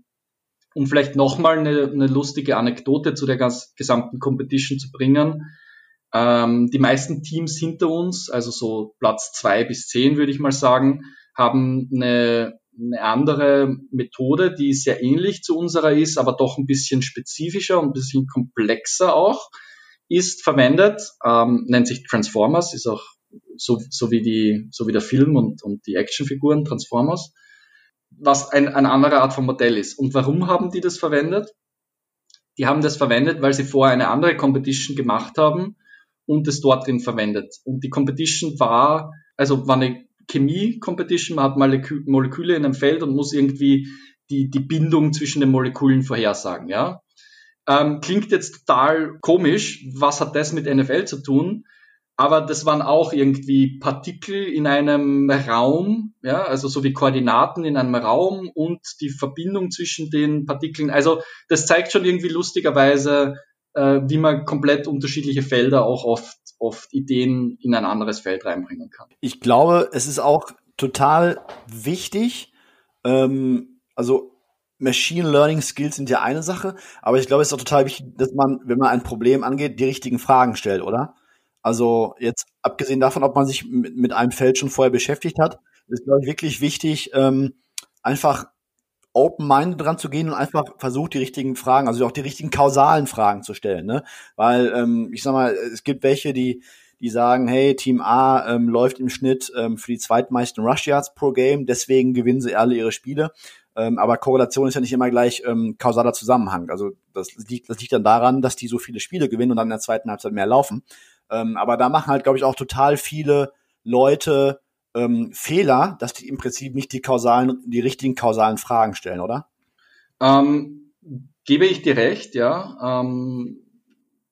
um vielleicht nochmal eine, eine lustige Anekdote zu der ganz, gesamten Competition zu bringen. Ähm, die meisten Teams hinter uns, also so Platz zwei bis zehn würde ich mal sagen, haben eine, eine andere Methode, die sehr ähnlich zu unserer ist, aber doch ein bisschen spezifischer und ein bisschen komplexer auch, ist verwendet, ähm, nennt sich Transformers, ist auch so, so wie die, so wie der Film und, und die Actionfiguren Transformers was ein, eine andere Art von Modell ist. Und warum haben die das verwendet? Die haben das verwendet, weil sie vorher eine andere Competition gemacht haben und es dort drin verwendet. Und die Competition war, also war eine Chemie-Competition, man hat Molekü Moleküle in einem Feld und muss irgendwie die, die Bindung zwischen den Molekülen vorhersagen, ja. Ähm, klingt jetzt total komisch. Was hat das mit NFL zu tun? aber das waren auch irgendwie Partikel in einem Raum, ja, also so wie Koordinaten in einem Raum und die Verbindung zwischen den Partikeln. Also das zeigt schon irgendwie lustigerweise, äh, wie man komplett unterschiedliche Felder auch oft, oft Ideen in ein anderes Feld reinbringen kann. Ich glaube, es ist auch total wichtig, ähm, also Machine Learning Skills sind ja eine Sache, aber ich glaube, es ist auch total wichtig, dass man, wenn man ein Problem angeht, die richtigen Fragen stellt, oder? Also jetzt abgesehen davon, ob man sich mit, mit einem Feld schon vorher beschäftigt hat, ist, glaube ich, wirklich wichtig, ähm, einfach open-minded dran zu gehen und einfach versucht, die richtigen Fragen, also auch die richtigen kausalen Fragen zu stellen. Ne? Weil, ähm, ich sag mal, es gibt welche, die, die sagen, hey, Team A ähm, läuft im Schnitt ähm, für die zweitmeisten Rush Yards pro Game, deswegen gewinnen sie alle ihre Spiele. Ähm, aber Korrelation ist ja nicht immer gleich ähm, kausaler Zusammenhang. Also das liegt, das liegt dann daran, dass die so viele Spiele gewinnen und dann in der zweiten Halbzeit mehr laufen. Ähm, aber da machen halt, glaube ich, auch total viele Leute ähm, Fehler, dass die im Prinzip nicht die kausalen, die richtigen kausalen Fragen stellen, oder? Ähm, gebe ich dir recht, ja. Ähm,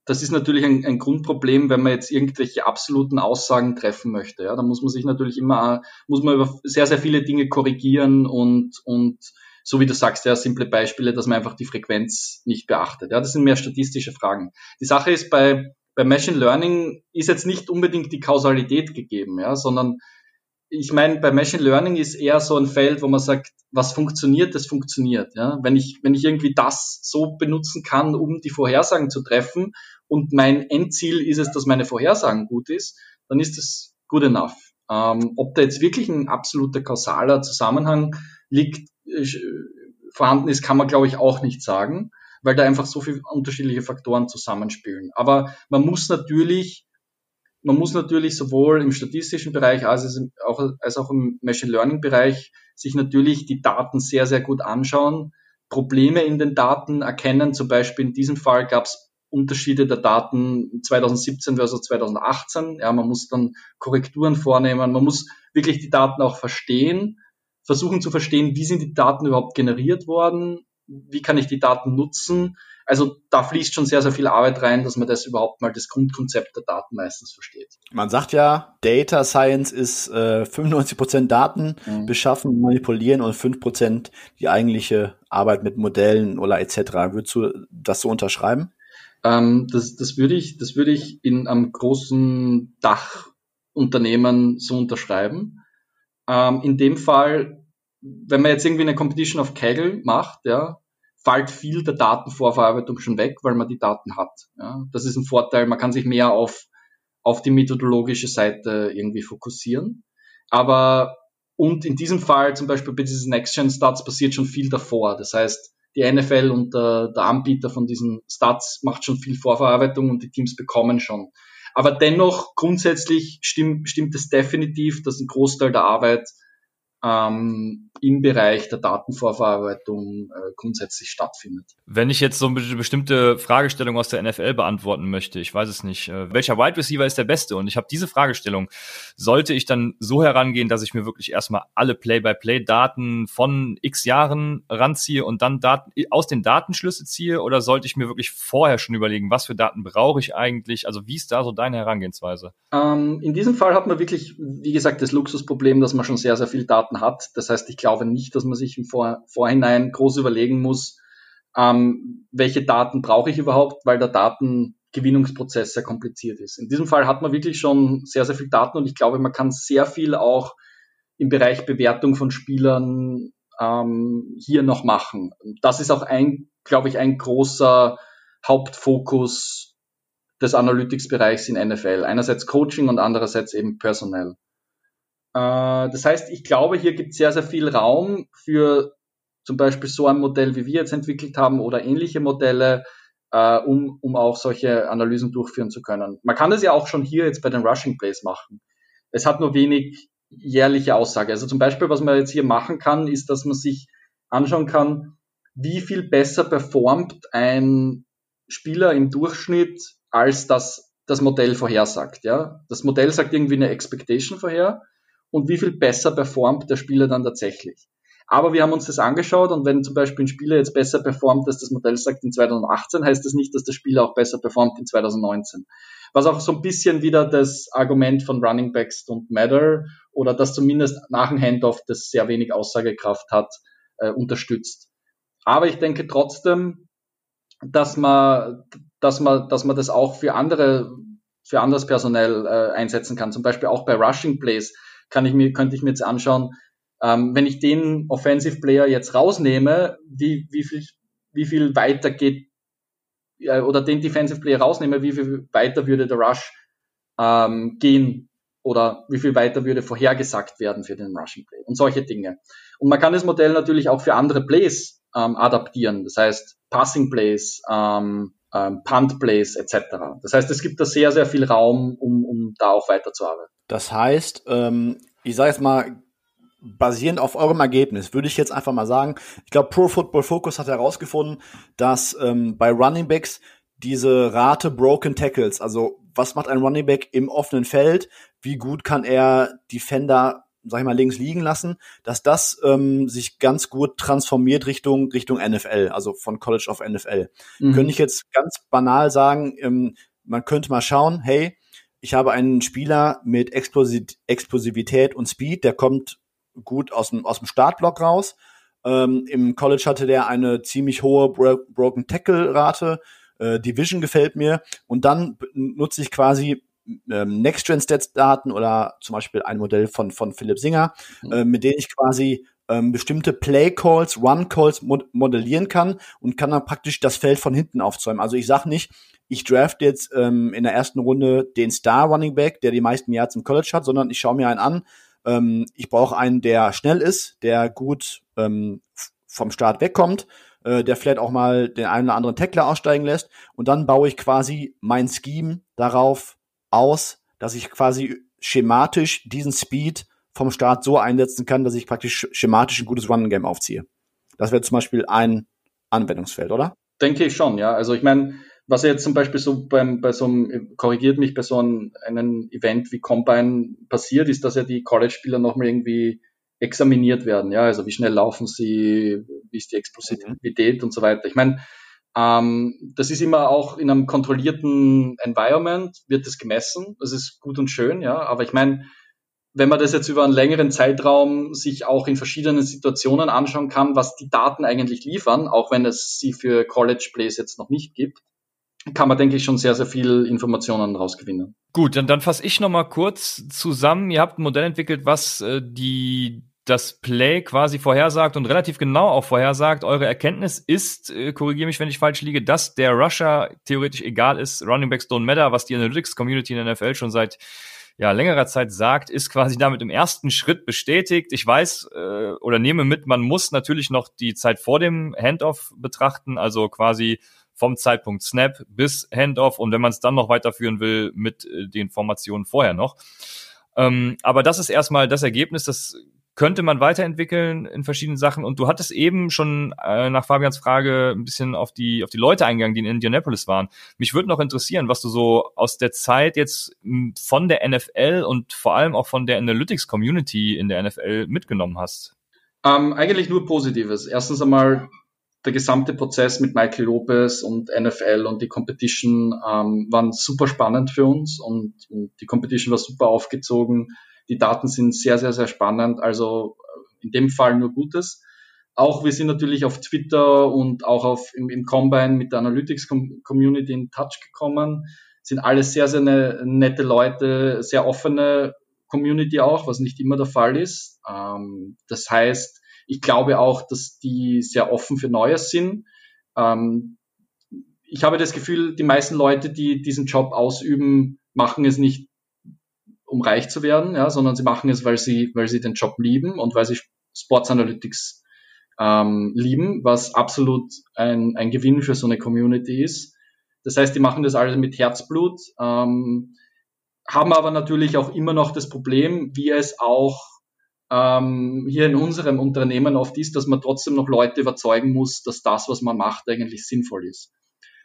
das ist natürlich ein, ein, Grundproblem, wenn man jetzt irgendwelche absoluten Aussagen treffen möchte. Ja, da muss man sich natürlich immer, muss man über sehr, sehr viele Dinge korrigieren und, und so wie du sagst, ja, simple Beispiele, dass man einfach die Frequenz nicht beachtet. Ja, das sind mehr statistische Fragen. Die Sache ist bei, bei Machine Learning ist jetzt nicht unbedingt die Kausalität gegeben, ja, sondern ich meine, bei Machine Learning ist eher so ein Feld, wo man sagt, was funktioniert, das funktioniert. Ja? Wenn, ich, wenn ich irgendwie das so benutzen kann, um die Vorhersagen zu treffen und mein Endziel ist es, dass meine Vorhersagen gut ist, dann ist das good enough. Ähm, ob da jetzt wirklich ein absoluter kausaler Zusammenhang liegt, äh, vorhanden ist, kann man, glaube ich, auch nicht sagen, weil da einfach so viele unterschiedliche Faktoren zusammenspielen. Aber man muss natürlich man muss natürlich sowohl im statistischen Bereich als auch, als auch im Machine Learning Bereich sich natürlich die Daten sehr, sehr gut anschauen, Probleme in den Daten erkennen. Zum Beispiel in diesem Fall gab es Unterschiede der Daten 2017 versus 2018. Ja, man muss dann Korrekturen vornehmen. Man muss wirklich die Daten auch verstehen, versuchen zu verstehen, wie sind die Daten überhaupt generiert worden, wie kann ich die Daten nutzen also da fließt schon sehr, sehr viel Arbeit rein, dass man das überhaupt mal das Grundkonzept der Daten meistens versteht. Man sagt ja, Data Science ist äh, 95% Daten mhm. beschaffen, manipulieren und 5% die eigentliche Arbeit mit Modellen oder etc. Würdest du das so unterschreiben? Ähm, das, das würde ich, das würde ich in einem großen Dachunternehmen so unterschreiben. Ähm, in dem Fall, wenn man jetzt irgendwie eine Competition of Kaggle macht, ja, fällt viel der Datenvorverarbeitung schon weg, weil man die Daten hat. Ja, das ist ein Vorteil. Man kann sich mehr auf, auf die methodologische Seite irgendwie fokussieren. Aber und in diesem Fall zum Beispiel bei diesen Next-Gen-Stats passiert schon viel davor. Das heißt, die NFL und der, der Anbieter von diesen Stats macht schon viel Vorverarbeitung und die Teams bekommen schon. Aber dennoch grundsätzlich stimmt, stimmt es definitiv, dass ein Großteil der Arbeit ähm, im Bereich der Datenvorverarbeitung äh, grundsätzlich stattfindet. Wenn ich jetzt so eine bestimmte Fragestellung aus der NFL beantworten möchte, ich weiß es nicht, äh, welcher Wide Receiver ist der beste? Und ich habe diese Fragestellung, sollte ich dann so herangehen, dass ich mir wirklich erstmal alle Play-by-Play-Daten von x Jahren ranziehe und dann Daten aus den Datenschlüsse ziehe? Oder sollte ich mir wirklich vorher schon überlegen, was für Daten brauche ich eigentlich? Also wie ist da so deine Herangehensweise? Ähm, in diesem Fall hat man wirklich, wie gesagt, das Luxusproblem, dass man schon sehr, sehr viel Daten Daten hat. Das heißt, ich glaube nicht, dass man sich im Vor Vorhinein groß überlegen muss, ähm, welche Daten brauche ich überhaupt, weil der Datengewinnungsprozess sehr kompliziert ist. In diesem Fall hat man wirklich schon sehr, sehr viel Daten und ich glaube, man kann sehr viel auch im Bereich Bewertung von Spielern ähm, hier noch machen. Das ist auch ein, glaube ich, ein großer Hauptfokus des Analytics-Bereichs in NFL. Einerseits Coaching und andererseits eben personell. Äh, das heißt, ich glaube, hier gibt es sehr, sehr viel Raum für zum Beispiel so ein Modell, wie wir jetzt entwickelt haben oder ähnliche Modelle, äh, um, um auch solche Analysen durchführen zu können. Man kann das ja auch schon hier jetzt bei den Rushing Plays machen. Es hat nur wenig jährliche Aussage. Also zum Beispiel, was man jetzt hier machen kann, ist, dass man sich anschauen kann, wie viel besser performt ein Spieler im Durchschnitt, als das das Modell vorhersagt. Ja? Das Modell sagt irgendwie eine Expectation vorher und wie viel besser performt der Spieler dann tatsächlich. Aber wir haben uns das angeschaut und wenn zum Beispiel ein Spieler jetzt besser performt, als das Modell sagt in 2018, heißt das nicht, dass der Spieler auch besser performt in 2019. Was auch so ein bisschen wieder das Argument von Running Backs don't matter oder das zumindest nach dem Handoff, das sehr wenig Aussagekraft hat, äh, unterstützt. Aber ich denke trotzdem, dass man, dass man, dass man das auch für andere, für anderes Personell äh, einsetzen kann. Zum Beispiel auch bei Rushing Plays kann ich mir, könnte ich mir jetzt anschauen, ähm, wenn ich den Offensive Player jetzt rausnehme, wie, wie viel, wie viel weiter geht, äh, oder den Defensive Player rausnehme, wie viel weiter würde der Rush ähm, gehen oder wie viel weiter würde vorhergesagt werden für den Rushing Play und solche Dinge. Und man kann das Modell natürlich auch für andere Plays ähm, adaptieren, das heißt Passing Plays, ähm, ähm, Punt Plays etc. Das heißt, es gibt da sehr, sehr viel Raum, um, um da auch weiterzuarbeiten. Das heißt, ähm, ich sage jetzt mal, basierend auf eurem Ergebnis, würde ich jetzt einfach mal sagen, ich glaube, Pro Football Focus hat herausgefunden, dass ähm, bei Running Backs diese Rate Broken Tackles, also was macht ein Running Back im offenen Feld, wie gut kann er Defender sag ich mal, links liegen lassen, dass das ähm, sich ganz gut transformiert Richtung Richtung NFL, also von College auf NFL. Mhm. Könnte ich jetzt ganz banal sagen, ähm, man könnte mal schauen, hey, ich habe einen Spieler mit Explosivität und Speed, der kommt gut aus dem, aus dem Startblock raus. Ähm, Im College hatte der eine ziemlich hohe Bro Broken Tackle Rate. Äh, Division gefällt mir. Und dann nutze ich quasi ähm, Next-Gen-Stats-Daten oder zum Beispiel ein Modell von, von Philipp Singer, mhm. äh, mit denen ich quasi ähm, bestimmte Play-Calls, Run-Calls mod modellieren kann und kann dann praktisch das Feld von hinten aufzäumen. Also ich sage nicht, ich draft jetzt ähm, in der ersten Runde den Star Running Back, der die meisten Yards im College hat, sondern ich schaue mir einen an. Ähm, ich brauche einen, der schnell ist, der gut ähm, vom Start wegkommt, äh, der vielleicht auch mal den einen oder anderen Tackler aussteigen lässt. Und dann baue ich quasi mein Scheme darauf aus, dass ich quasi schematisch diesen Speed vom Start so einsetzen kann, dass ich praktisch schematisch ein gutes Run-Game aufziehe. Das wäre zum Beispiel ein Anwendungsfeld, oder? Denke ich schon, ja. Also ich meine, was jetzt zum Beispiel so beim, bei so einem, korrigiert mich, bei so einem, einem Event wie Combine passiert, ist, dass ja die College-Spieler nochmal irgendwie examiniert werden. Ja, also wie schnell laufen sie, wie ist die Explosivität mhm. und so weiter. Ich meine, ähm, das ist immer auch in einem kontrollierten Environment, wird das gemessen. Das ist gut und schön, ja. Aber ich meine, wenn man das jetzt über einen längeren Zeitraum sich auch in verschiedenen Situationen anschauen kann, was die Daten eigentlich liefern, auch wenn es sie für College Plays jetzt noch nicht gibt, kann man, denke ich, schon sehr, sehr viel Informationen rausgewinnen. Gut, dann, dann fasse ich noch mal kurz zusammen. Ihr habt ein Modell entwickelt, was äh, die das Play quasi vorhersagt und relativ genau auch vorhersagt. Eure Erkenntnis ist, äh, korrigiere mich, wenn ich falsch liege, dass der Rusher theoretisch egal ist. Running Backs don't matter, was die Analytics Community in der NFL schon seit ja, längerer Zeit sagt, ist quasi damit im ersten Schritt bestätigt. Ich weiß äh, oder nehme mit, man muss natürlich noch die Zeit vor dem Handoff betrachten, also quasi vom Zeitpunkt Snap bis Handoff und wenn man es dann noch weiterführen will, mit äh, den Formationen vorher noch. Ähm, aber das ist erstmal das Ergebnis, das könnte man weiterentwickeln in verschiedenen Sachen. Und du hattest eben schon äh, nach Fabians Frage ein bisschen auf die, auf die Leute eingegangen, die in Indianapolis waren. Mich würde noch interessieren, was du so aus der Zeit jetzt von der NFL und vor allem auch von der Analytics Community in der NFL mitgenommen hast. Ähm, eigentlich nur Positives. Erstens einmal der gesamte Prozess mit Michael Lopez und NFL und die Competition ähm, waren super spannend für uns und, und die Competition war super aufgezogen die Daten sind sehr, sehr, sehr spannend. Also äh, in dem Fall nur Gutes. Auch wir sind natürlich auf Twitter und auch auf, im, im Combine mit der Analytics Community in Touch gekommen. Sind alles sehr, sehr ne, nette Leute, sehr offene Community auch, was nicht immer der Fall ist. Ähm, das heißt, ich glaube auch, dass die sehr offen für Neues sind. Ähm, ich habe das Gefühl, die meisten Leute, die diesen Job ausüben, machen es nicht um reich zu werden, ja, sondern sie machen es, weil sie, weil sie den Job lieben und weil sie Sports Analytics ähm, lieben, was absolut ein, ein Gewinn für so eine Community ist. Das heißt, die machen das alles mit Herzblut, ähm, haben aber natürlich auch immer noch das Problem, wie es auch ähm, hier in unserem Unternehmen oft ist, dass man trotzdem noch Leute überzeugen muss, dass das, was man macht, eigentlich sinnvoll ist.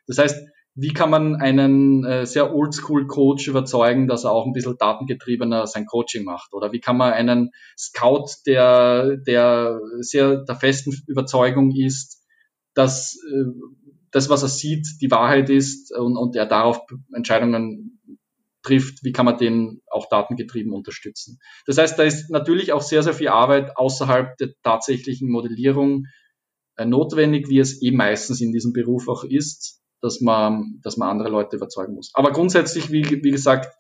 Das heißt, wie kann man einen äh, sehr oldschool-Coach überzeugen, dass er auch ein bisschen datengetriebener sein Coaching macht? Oder wie kann man einen Scout, der, der sehr der festen Überzeugung ist, dass äh, das, was er sieht, die Wahrheit ist und, und er darauf Entscheidungen trifft, wie kann man den auch datengetrieben unterstützen? Das heißt, da ist natürlich auch sehr, sehr viel Arbeit außerhalb der tatsächlichen Modellierung äh, notwendig, wie es eh meistens in diesem Beruf auch ist dass man, dass man andere Leute überzeugen muss. Aber grundsätzlich, wie, wie gesagt,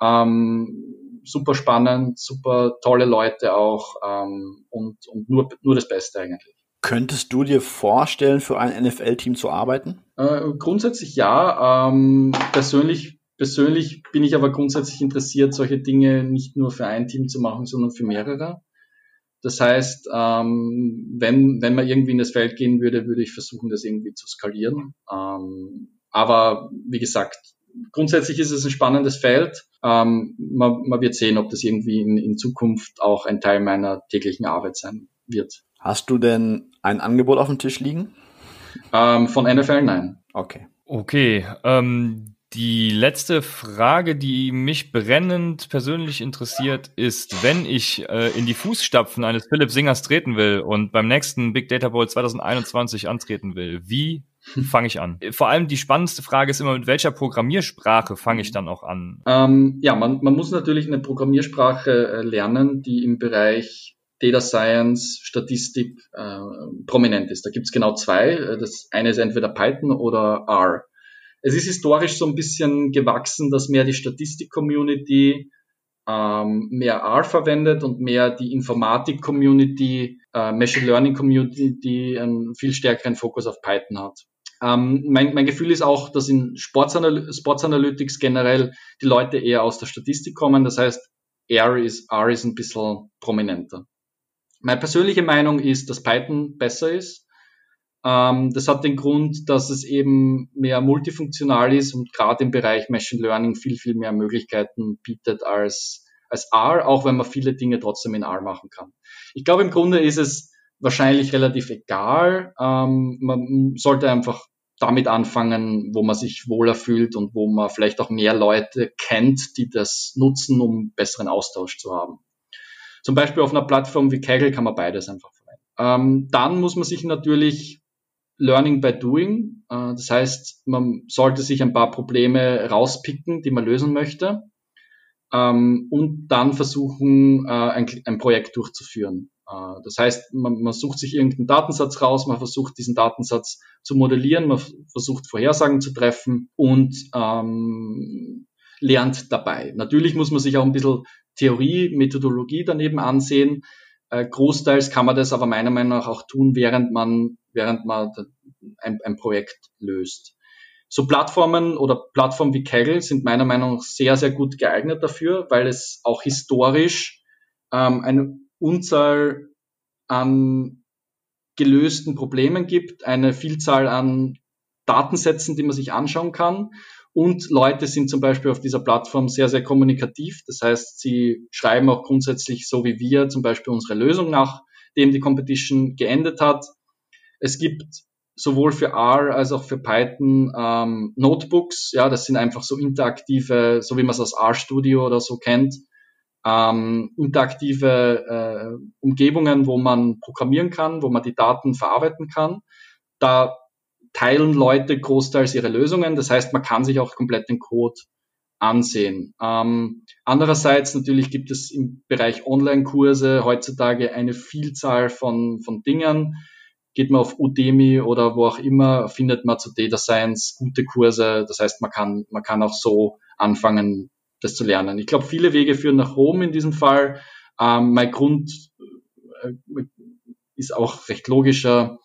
ähm, super spannend, super tolle Leute auch ähm, und, und nur, nur das Beste eigentlich. Könntest du dir vorstellen, für ein NFL-Team zu arbeiten? Äh, grundsätzlich ja. Ähm, persönlich, persönlich bin ich aber grundsätzlich interessiert, solche Dinge nicht nur für ein Team zu machen, sondern für mehrere. Das heißt, ähm, wenn, wenn man irgendwie in das Feld gehen würde, würde ich versuchen, das irgendwie zu skalieren. Ähm, aber wie gesagt, grundsätzlich ist es ein spannendes Feld. Ähm, man, man wird sehen, ob das irgendwie in, in Zukunft auch ein Teil meiner täglichen Arbeit sein wird. Hast du denn ein Angebot auf dem Tisch liegen? Ähm, von NFL nein. Okay. Okay. Ähm, Die letzte Frage, die mich brennend persönlich interessiert, ist, wenn ich äh, in die Fußstapfen eines Philipp Singers treten will und beim nächsten Big Data Bowl 2021 antreten will, wie fange ich an? Vor allem die spannendste Frage ist immer, mit welcher Programmiersprache fange ich dann auch an? Ähm, ja, man, man muss natürlich eine Programmiersprache äh, lernen, die im Bereich Data Science, Statistik äh, prominent ist. Da gibt's genau zwei. Äh, das eine ist entweder Python oder R. Es ist historisch so ein bisschen gewachsen, dass mehr die Statistik-Community ähm, mehr R verwendet und mehr die Informatik-Community, äh, Machine Learning-Community einen viel stärkeren Fokus auf Python hat. Ähm, mein, mein Gefühl ist auch, dass in Sports, Anal Sports Analytics generell die Leute eher aus der Statistik kommen. Das heißt, R ist, R ist ein bisschen prominenter. Meine persönliche Meinung ist, dass Python besser ist. Ähm, das hat den Grund, dass es eben mehr multifunktional ist und gerade im Bereich Machine Learning viel, viel mehr Möglichkeiten bietet als, als R, auch wenn man viele Dinge trotzdem in R machen kann. Ich glaube, im Grunde ist es wahrscheinlich relativ egal. Ähm, man sollte einfach damit anfangen, wo man sich wohler fühlt und wo man vielleicht auch mehr Leute kennt, die das nutzen, um besseren Austausch zu haben. Zum Beispiel auf einer Plattform wie Kaggle kann man beides einfach verwenden. Ähm, dann muss man sich natürlich Learning by Doing. Äh, das heißt, man sollte sich ein paar Probleme rauspicken, die man lösen möchte. Ähm, und dann versuchen, äh, ein, Projekt durchzuführen. Äh, das heißt, man, sucht sich irgendeinen Datensatz raus, man versucht diesen Datensatz zu modellieren, man versucht Vorhersagen zu treffen und ähm, lernt dabei. Natürlich muss man sich auch ein bisschen Theorie, Methodologie daneben ansehen. Großteils kann man das aber meiner Meinung nach auch tun, während man während man ein, ein Projekt löst. So Plattformen oder Plattformen wie Kaggle sind meiner Meinung nach sehr, sehr gut geeignet dafür, weil es auch historisch ähm, eine Unzahl an gelösten Problemen gibt, eine Vielzahl an Datensätzen, die man sich anschauen kann. Und Leute sind zum Beispiel auf dieser Plattform sehr, sehr kommunikativ. Das heißt, sie schreiben auch grundsätzlich so wie wir zum Beispiel unsere Lösung, nachdem die Competition geendet hat. Es gibt sowohl für R als auch für Python ähm, Notebooks. Ja, das sind einfach so interaktive, so wie man es aus R-Studio oder so kennt, ähm, interaktive äh, Umgebungen, wo man programmieren kann, wo man die Daten verarbeiten kann. Da teilen Leute großteils ihre Lösungen. Das heißt, man kann sich auch komplett den Code ansehen. Ähm, andererseits natürlich gibt es im Bereich Online-Kurse heutzutage eine Vielzahl von, von Dingen geht man auf Udemy oder wo auch immer, findet man zu Data Science gute Kurse. Das heißt, man kann, man kann auch so anfangen, das zu lernen. Ich glaube, viele Wege führen nach Rom in diesem Fall. Ähm, mein Grund äh, ist auch recht logischer,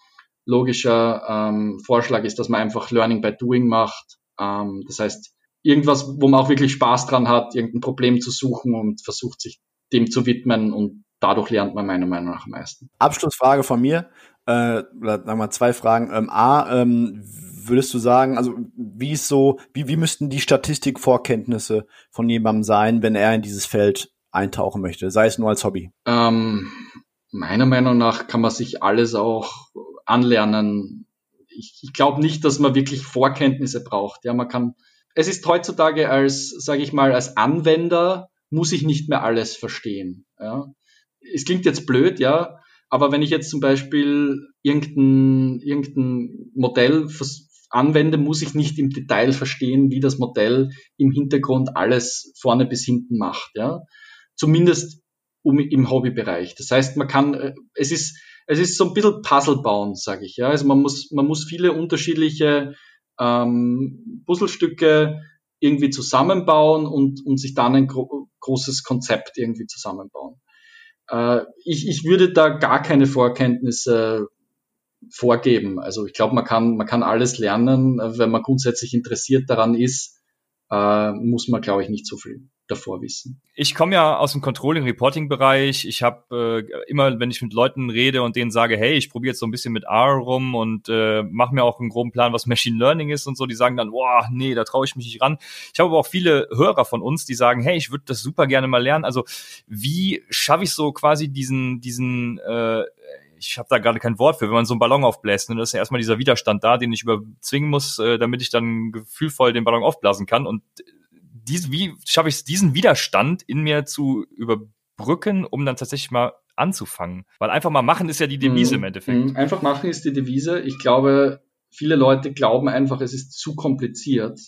logischer ähm, Vorschlag ist, dass man einfach Learning by Doing macht. Ähm, das heißt, irgendwas, wo man auch wirklich Spaß dran hat, irgendein Problem zu suchen und versucht sich dem zu widmen und dadurch lernt man meiner Meinung nach am meisten. Abschlussfrage von mir äh, oder sagen wir zwei Fragen. Ähm, A, ähm, würdest du sagen, also wie ist so, wie, wie müssten die Statistikvorkenntnisse von jemandem sein, wenn er in dieses Feld eintauchen möchte, sei es nur als Hobby? Ähm, meiner Meinung nach kann man sich alles auch anlernen. Ich, ich glaube nicht, dass man wirklich Vorkenntnisse braucht. Ja, man kann. Es ist heutzutage als, sage ich mal, als Anwender muss ich nicht mehr alles verstehen. Ja. Es klingt jetzt blöd, ja, aber wenn ich jetzt zum Beispiel irgendein, irgendein Modell anwende, muss ich nicht im Detail verstehen, wie das Modell im Hintergrund alles vorne bis hinten macht. Ja? Zumindest um, im Hobbybereich. Das heißt, man kann, äh, es ist, es ist so ein bisschen Puzzle bauen, sage ich. Ja? Also man muss, man muss viele unterschiedliche ähm, Puzzlestücke irgendwie zusammenbauen und, und sich dann ein gro großes Konzept irgendwie zusammenbauen. Äh, ich, ich würde da gar keine Vorkenntnisse vorgeben. Also ich glaube, man kann, man kann alles lernen. Wenn man grundsätzlich interessiert daran ist, äh, muss man, glaube ich, nicht so viel davor wissen. Ich komme ja aus dem Controlling-Reporting-Bereich. Ich habe äh, immer, wenn ich mit Leuten rede und denen sage, hey, ich probiere jetzt so ein bisschen mit R rum und äh, mache mir auch einen groben Plan, was Machine Learning ist und so, die sagen dann, boah, nee, da traue ich mich nicht ran. Ich habe aber auch viele Hörer von uns, die sagen, hey, ich würde das super gerne mal lernen. Also wie schaffe ich so quasi diesen, diesen äh, ich habe da gerade kein Wort für, wenn man so einen Ballon aufbläst. Ne, das ist ja erstmal dieser Widerstand da, den ich überzwingen muss, äh, damit ich dann gefühlvoll den Ballon aufblasen kann. Und dies, wie schaffe ich es, diesen Widerstand in mir zu überbrücken, um dann tatsächlich mal anzufangen? Weil einfach mal machen ist ja die Devise mhm. im Endeffekt. Mhm. Einfach machen ist die Devise. Ich glaube, viele Leute glauben einfach, es ist zu kompliziert.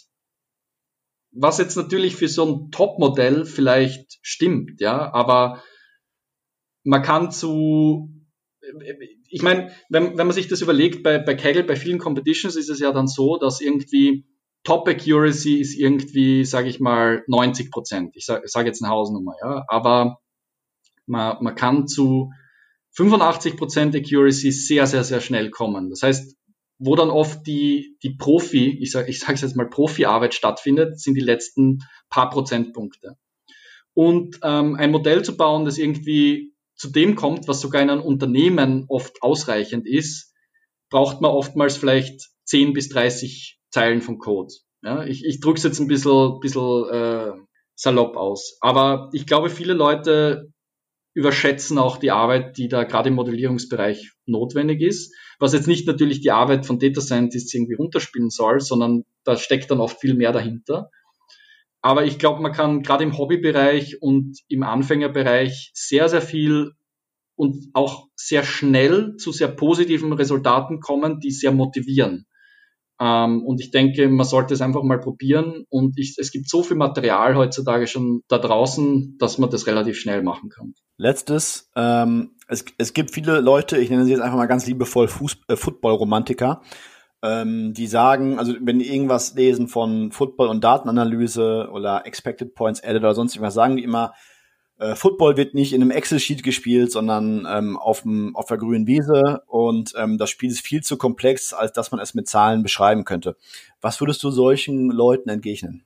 Was jetzt natürlich für so ein Top-Modell vielleicht stimmt, ja, aber man kann zu, ich meine, wenn, wenn man sich das überlegt, bei, bei Kaggle, bei vielen Competitions ist es ja dann so, dass irgendwie Top Accuracy ist irgendwie, sage ich mal, 90 Prozent. Ich sage sag jetzt eine Hausnummer, ja. Aber man, man kann zu 85 Prozent Accuracy sehr, sehr, sehr schnell kommen. Das heißt, wo dann oft die, die Profi, ich sage ich sage jetzt mal Profi-Arbeit stattfindet, sind die letzten paar Prozentpunkte. Und ähm, ein Modell zu bauen, das irgendwie zu dem kommt, was sogar in einem Unternehmen oft ausreichend ist, braucht man oftmals vielleicht 10 bis 30 Zeilen von Code. Ja, ich ich drücke es jetzt ein bisschen, bisschen äh, salopp aus. Aber ich glaube, viele Leute überschätzen auch die Arbeit, die da gerade im Modellierungsbereich notwendig ist. Was jetzt nicht natürlich die Arbeit von Data Scientists irgendwie runterspielen soll, sondern da steckt dann oft viel mehr dahinter. Aber ich glaube, man kann gerade im Hobbybereich und im Anfängerbereich sehr, sehr viel und auch sehr schnell zu sehr positiven Resultaten kommen, die sehr motivieren. Ähm, und ich denke, man sollte es einfach mal probieren. Und ich, es gibt so viel Material heutzutage schon da draußen, dass man das relativ schnell machen kann. Letztes, ähm, es, es gibt viele Leute, ich nenne sie jetzt einfach mal ganz liebevoll Fuß, äh, Football-Romantiker, ähm, die sagen, also wenn die irgendwas lesen von Football und Datenanalyse oder Expected Points Added oder sonst irgendwas, sagen die immer, äh, Football wird nicht in einem Excel-Sheet gespielt, sondern ähm, auf, dem, auf der grünen Wiese und ähm, das Spiel ist viel zu komplex, als dass man es mit Zahlen beschreiben könnte. Was würdest du solchen Leuten entgegnen?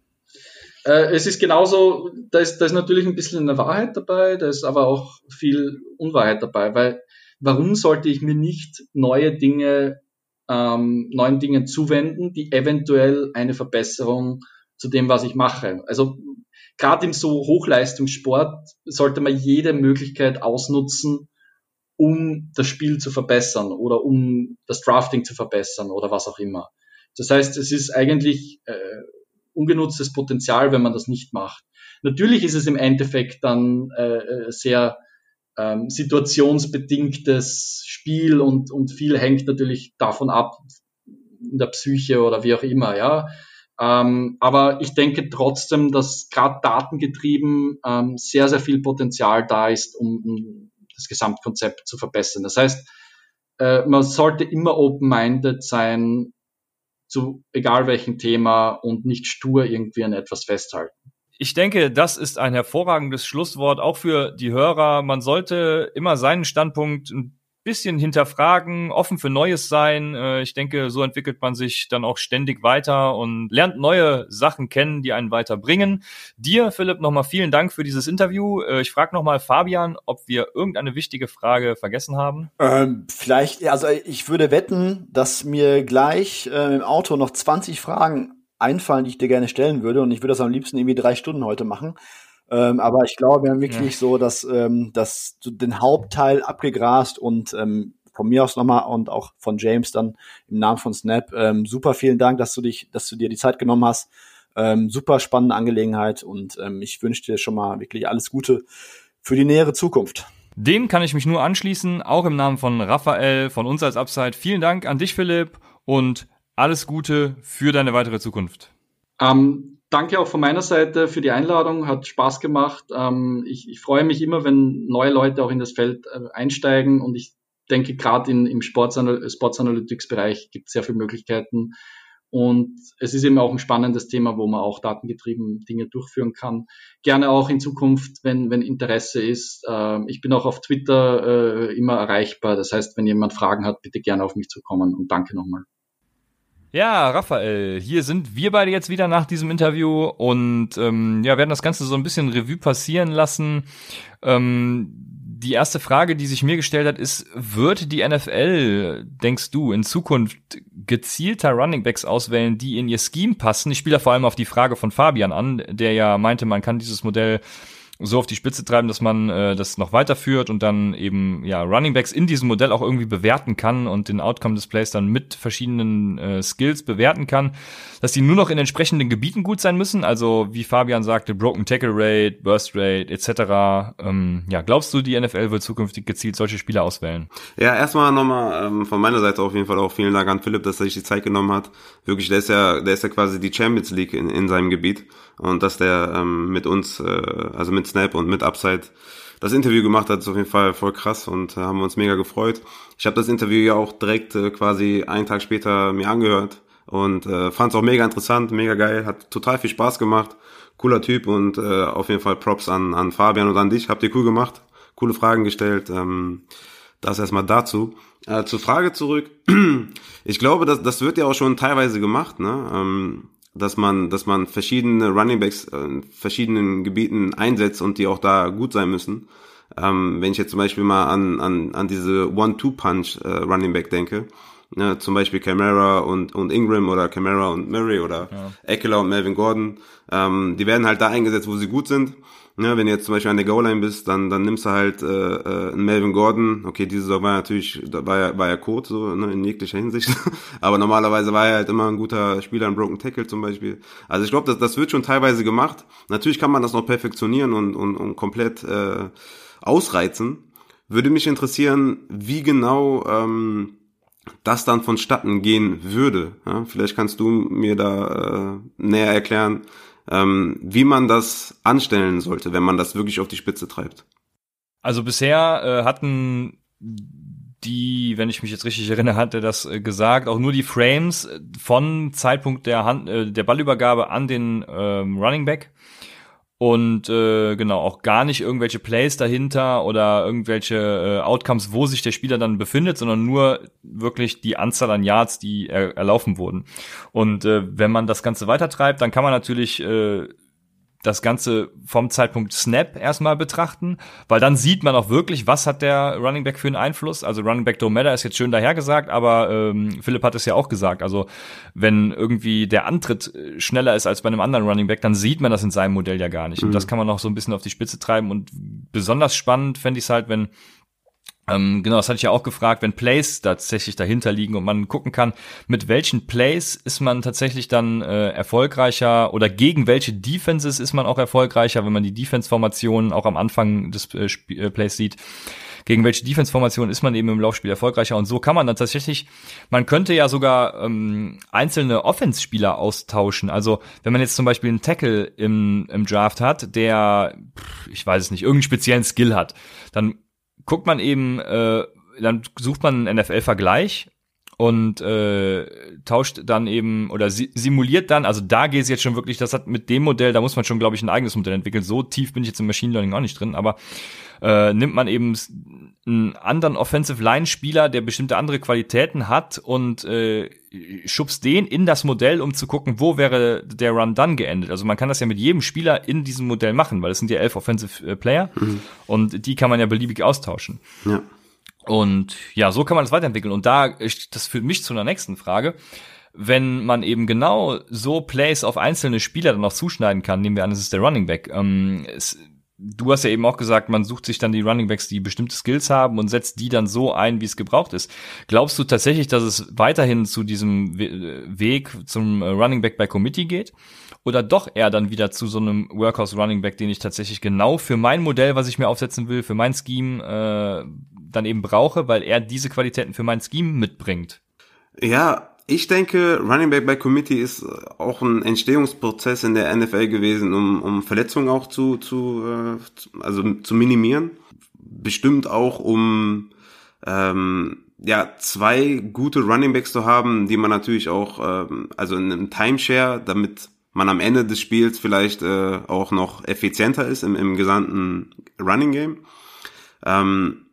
Äh, es ist genauso, da ist, da ist natürlich ein bisschen eine Wahrheit dabei, da ist aber auch viel Unwahrheit dabei, weil warum sollte ich mir nicht neue Dinge, ähm, neuen Dingen zuwenden, die eventuell eine Verbesserung zu dem, was ich mache. Also gerade im so Hochleistungssport sollte man jede Möglichkeit ausnutzen, um das Spiel zu verbessern oder um das Drafting zu verbessern oder was auch immer. Das heißt, es ist eigentlich äh, ungenutztes Potenzial, wenn man das nicht macht. Natürlich ist es im Endeffekt dann äh, äh sehr ähm, situationsbedingtes Spiel und, und viel hängt natürlich davon ab, in der Psyche oder wie auch immer, ja. Ähm, aber ich denke trotzdem, dass gerade datengetrieben ähm, sehr, sehr viel Potenzial da ist, um, um das Gesamtkonzept zu verbessern. Das heißt, äh, man sollte immer open-minded sein, zu egal welchem Thema und nicht stur irgendwie an etwas festhalten. Ich denke, das ist ein hervorragendes Schlusswort auch für die Hörer. Man sollte immer seinen Standpunkt ein bisschen hinterfragen, offen für Neues sein. Äh, ich denke, so entwickelt man sich dann auch ständig weiter und lernt neue Sachen kennen, die einen weiterbringen. Dir, Philipp, nochmal vielen Dank für dieses Interview. Äh, ich frage nochmal Fabian, ob wir irgendeine wichtige Frage vergessen haben. Ähm, vielleicht, also ich würde wetten, dass mir gleich äh, im Auto noch 20 Fragen einfallen, die ich dir gerne stellen würde. Und ich würde das am liebsten irgendwie drei Stunden heute machen. Ähm, aber ich glaube, wir haben wirklich ja. so, dass, ähm, dass du den Hauptteil abgegrast und ähm, von mir aus nochmal und auch von James dann im Namen von Snap. Ähm, super vielen Dank, dass du dich, dass du dir die Zeit genommen hast. Ähm, super spannende Angelegenheit und ähm, ich wünsche dir schon mal wirklich alles Gute für die nähere Zukunft. Dem kann ich mich nur anschließen, auch im Namen von Raphael, von uns als Upside. Vielen Dank an dich, Philipp, und alles Gute für deine weitere Zukunft. Ähm, danke auch von meiner Seite für die Einladung, hat Spaß gemacht. Ähm, ich, ich, freue mich immer, wenn neue Leute auch in das Feld äh, einsteigen und ich denke, gerade im Sports, Sports Analytics Bereich gibt es sehr viele Möglichkeiten. Und es ist eben auch ein spannendes Thema, wo man auch datengetrieben Dinge durchführen kann. Gerne auch in Zukunft, wenn, wenn Interesse ist. Äh, ich bin auch auf Twitter äh, immer erreichbar. Das heißt, wenn jemand Fragen hat, bitte gerne auf mich zukommen und danke nochmal. Ja, Raphael, hier sind wir beide jetzt wieder nach diesem Interview und ähm, ja, werden das Ganze so ein bisschen Revue passieren lassen. Ähm, die erste Frage, die sich mir gestellt hat, ist, wird die NFL, denkst du, in Zukunft gezielter Runningbacks auswählen, die in ihr Scheme passen? Ich spiele da vor allem auf die Frage von Fabian an, der ja meinte, man kann dieses Modell so auf die Spitze treiben, dass man äh, das noch weiterführt und dann eben ja Running Backs in diesem Modell auch irgendwie bewerten kann und den Outcome des Plays dann mit verschiedenen äh, Skills bewerten kann, dass die nur noch in entsprechenden Gebieten gut sein müssen, also wie Fabian sagte, Broken Tackle Rate, Burst Rate etc. Ähm, ja, glaubst du, die NFL wird zukünftig gezielt solche Spieler auswählen? Ja, erstmal nochmal ähm, von meiner Seite auf jeden Fall auch vielen Dank an Philipp, dass er sich die Zeit genommen hat. Wirklich, der ist ja, der ist ja quasi die Champions League in, in seinem Gebiet und dass der ähm, mit uns, äh, also mit Snap und mit Upside das Interview gemacht hat, ist auf jeden Fall voll krass und äh, haben uns mega gefreut. Ich habe das Interview ja auch direkt äh, quasi einen Tag später mir angehört und äh, fand es auch mega interessant, mega geil, hat total viel Spaß gemacht, cooler Typ und äh, auf jeden Fall Props an, an Fabian und an dich, habt ihr cool gemacht, coole Fragen gestellt, ähm, das erstmal dazu. Äh, zur Frage zurück, ich glaube, das, das wird ja auch schon teilweise gemacht, ne? Ähm, dass man, dass man verschiedene Runningbacks in verschiedenen Gebieten einsetzt und die auch da gut sein müssen. Ähm, wenn ich jetzt zum Beispiel mal an, an, an diese One-Two-Punch äh, Running Back denke, ne, zum Beispiel Camara und, und Ingram oder Camara und Murray oder ja. Eckler und Melvin Gordon, ähm, die werden halt da eingesetzt, wo sie gut sind ja, wenn du jetzt zum Beispiel an der Goal-Line bist, dann, dann nimmst du halt äh, äh, Melvin Gordon. Okay, diese Saison war natürlich, da war er, war er Code, so ne, in jeglicher Hinsicht. Aber normalerweise war er halt immer ein guter Spieler, ein Broken Tackle zum Beispiel. Also ich glaube, das, das wird schon teilweise gemacht. Natürlich kann man das noch perfektionieren und, und, und komplett äh, ausreizen. Würde mich interessieren, wie genau ähm, das dann vonstatten gehen würde. Ja, vielleicht kannst du mir da äh, näher erklären, ähm, wie man das anstellen sollte, wenn man das wirklich auf die Spitze treibt. Also bisher äh, hatten die, wenn ich mich jetzt richtig erinnere, hatte das äh, gesagt, auch nur die Frames von Zeitpunkt der Hand, äh, der Ballübergabe an den ähm, Running Back und äh, genau auch gar nicht irgendwelche Plays dahinter oder irgendwelche äh, Outcomes, wo sich der Spieler dann befindet, sondern nur wirklich die Anzahl an Yards, die er, erlaufen wurden. Und äh, wenn man das Ganze weitertreibt, dann kann man natürlich äh, das Ganze vom Zeitpunkt Snap erstmal betrachten, weil dann sieht man auch wirklich, was hat der Running Back für einen Einfluss. Also Running Back Don't Matter ist jetzt schön dahergesagt, aber ähm, Philipp hat es ja auch gesagt. Also wenn irgendwie der Antritt äh, schneller ist als bei einem anderen Running Back, dann sieht man das in seinem Modell ja gar nicht. Mhm. Und das kann man auch so ein bisschen auf die Spitze treiben. Und besonders spannend fände ich es halt, wenn ähm, genau, das hatte ich ja auch gefragt, wenn Plays tatsächlich dahinter liegen und man gucken kann, mit welchen Plays ist man tatsächlich dann äh, erfolgreicher oder gegen welche Defenses ist man auch erfolgreicher, wenn man die Defense-Formationen auch am Anfang des äh, äh Plays sieht. Gegen welche Defense-Formation ist man eben im Laufspiel erfolgreicher? Und so kann man dann tatsächlich, man könnte ja sogar ähm, einzelne Offense-Spieler austauschen. Also wenn man jetzt zum Beispiel einen Tackle im, im Draft hat, der, ich weiß es nicht, irgendeinen speziellen Skill hat, dann guckt man eben, äh, dann sucht man einen NFL-Vergleich und äh, tauscht dann eben oder simuliert dann, also da geht es jetzt schon wirklich, das hat mit dem Modell, da muss man schon, glaube ich, ein eigenes Modell entwickeln. So tief bin ich jetzt im Machine Learning auch nicht drin, aber äh, nimmt man eben einen anderen Offensive Line Spieler, der bestimmte andere Qualitäten hat und äh, schubst den in das Modell, um zu gucken, wo wäre der Run dann geendet. Also man kann das ja mit jedem Spieler in diesem Modell machen, weil es sind ja elf Offensive äh, Player mhm. und die kann man ja beliebig austauschen. Ja. Und ja, so kann man das weiterentwickeln. Und da, das führt mich zu einer nächsten Frage. Wenn man eben genau so Plays auf einzelne Spieler dann auch zuschneiden kann, nehmen wir an, es ist der Running Back. Ähm, es, du hast ja eben auch gesagt, man sucht sich dann die Running Backs, die bestimmte Skills haben und setzt die dann so ein, wie es gebraucht ist. Glaubst du tatsächlich, dass es weiterhin zu diesem Weg zum Running Back bei Committee geht? Oder doch eher dann wieder zu so einem Workhouse Running Back, den ich tatsächlich genau für mein Modell, was ich mir aufsetzen will, für mein Scheme, äh, dann eben brauche, weil er diese Qualitäten für mein Scheme mitbringt. Ja, ich denke, Running Back by Committee ist auch ein Entstehungsprozess in der NFL gewesen, um, um Verletzungen auch zu, zu, äh, also zu minimieren. Bestimmt auch, um ähm, ja zwei gute Running Backs zu haben, die man natürlich auch, ähm, also in einem Timeshare, damit man am Ende des Spiels vielleicht äh, auch noch effizienter ist im, im gesamten Running Game. Ähm,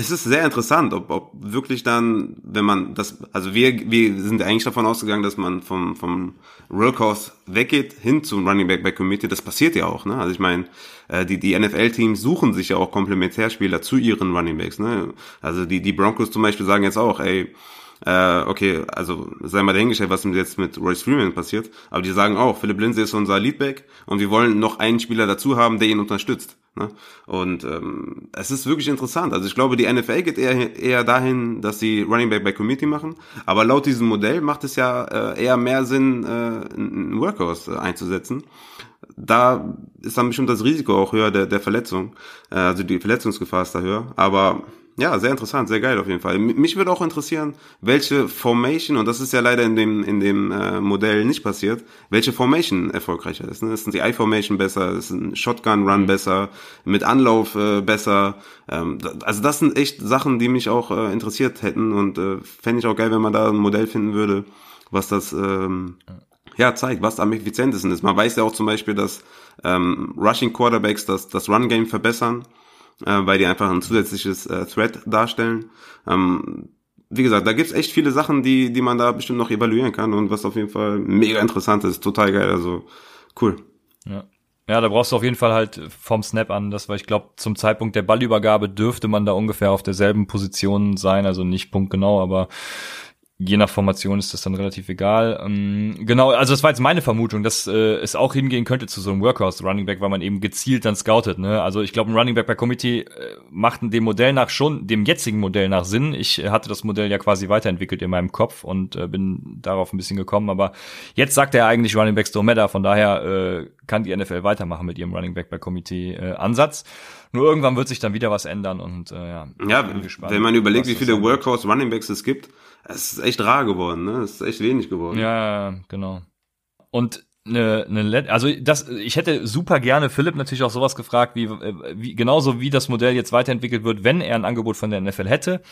es ist sehr interessant, ob, ob wirklich dann, wenn man das, also wir, wir sind eigentlich davon ausgegangen, dass man vom, vom Workhorse weggeht hin zum Running Back by Committee. Das passiert ja auch, ne? Also ich meine, äh, die, die NFL-Teams suchen sich ja auch Komplementärspieler zu ihren Running Backs, ne? Also die, die Broncos zum Beispiel sagen jetzt auch, ey, äh, okay, also sei mal dahingestellt, was jetzt mit Royce Freeman passiert, aber die sagen auch, Philipp Lindsay ist unser Leadback und wir wollen noch einen Spieler dazu haben, der ihn unterstützt. Ne? Und ähm, es ist wirklich interessant. Also ich glaube, die NFL geht eher, eher dahin, dass sie Running Back by Committee machen, aber laut diesem Modell macht es ja äh, eher mehr Sinn, äh, einen Workhorse einzusetzen da ist dann bestimmt das Risiko auch höher der, der Verletzung. Äh, also die Verletzungsgefahr ist da höher. Aber ja, sehr interessant, sehr geil auf jeden Fall. Mich würde auch interessieren, welche Formation, und das ist ja leider in dem, in dem äh, Modell nicht passiert, welche Formation erfolgreicher ist. Ne? Ist die I-Formation besser, ist ein Shotgun-Run besser, mit Anlauf äh, besser. Ähm, also das sind echt Sachen, die mich auch äh, interessiert hätten und äh, fände ich auch geil, wenn man da ein Modell finden würde, was das ähm, ja, zeigt, was am effizientesten ist. Man weiß ja auch zum Beispiel, dass ähm, Rushing Quarterbacks das, das Run-Game verbessern, äh, weil die einfach ein zusätzliches äh, Threat darstellen. Ähm, wie gesagt, da gibt's echt viele Sachen, die, die man da bestimmt noch evaluieren kann und was auf jeden Fall mega interessant ist, total geil, also cool. Ja. Ja, da brauchst du auf jeden Fall halt vom Snap an, das, weil ich glaube, zum Zeitpunkt der Ballübergabe dürfte man da ungefähr auf derselben Position sein, also nicht punktgenau, aber je nach Formation ist das dann relativ egal. Ähm, genau, also das war jetzt meine Vermutung, dass äh, es auch hingehen könnte zu so einem Workhorse Running Back, weil man eben gezielt dann scoutet. Ne? Also ich glaube, ein Running Back bei Committee äh, macht dem Modell nach schon, dem jetzigen Modell nach Sinn. Ich äh, hatte das Modell ja quasi weiterentwickelt in meinem Kopf und äh, bin darauf ein bisschen gekommen. Aber jetzt sagt er eigentlich Running Backs don't matter, von daher äh, kann die NFL weitermachen mit ihrem Running Back bei Committee äh, Ansatz. Nur irgendwann wird sich dann wieder was ändern und äh, ja. Ja, gespannt, wenn man überlegt, wie viele Workhorse Running Backs es gibt, es ist echt rar geworden, ne? Es ist echt wenig geworden. Ja, genau. Und eine, eine also das ich hätte super gerne Philipp natürlich auch sowas gefragt wie, wie genauso wie das Modell jetzt weiterentwickelt wird, wenn er ein Angebot von der NFL hätte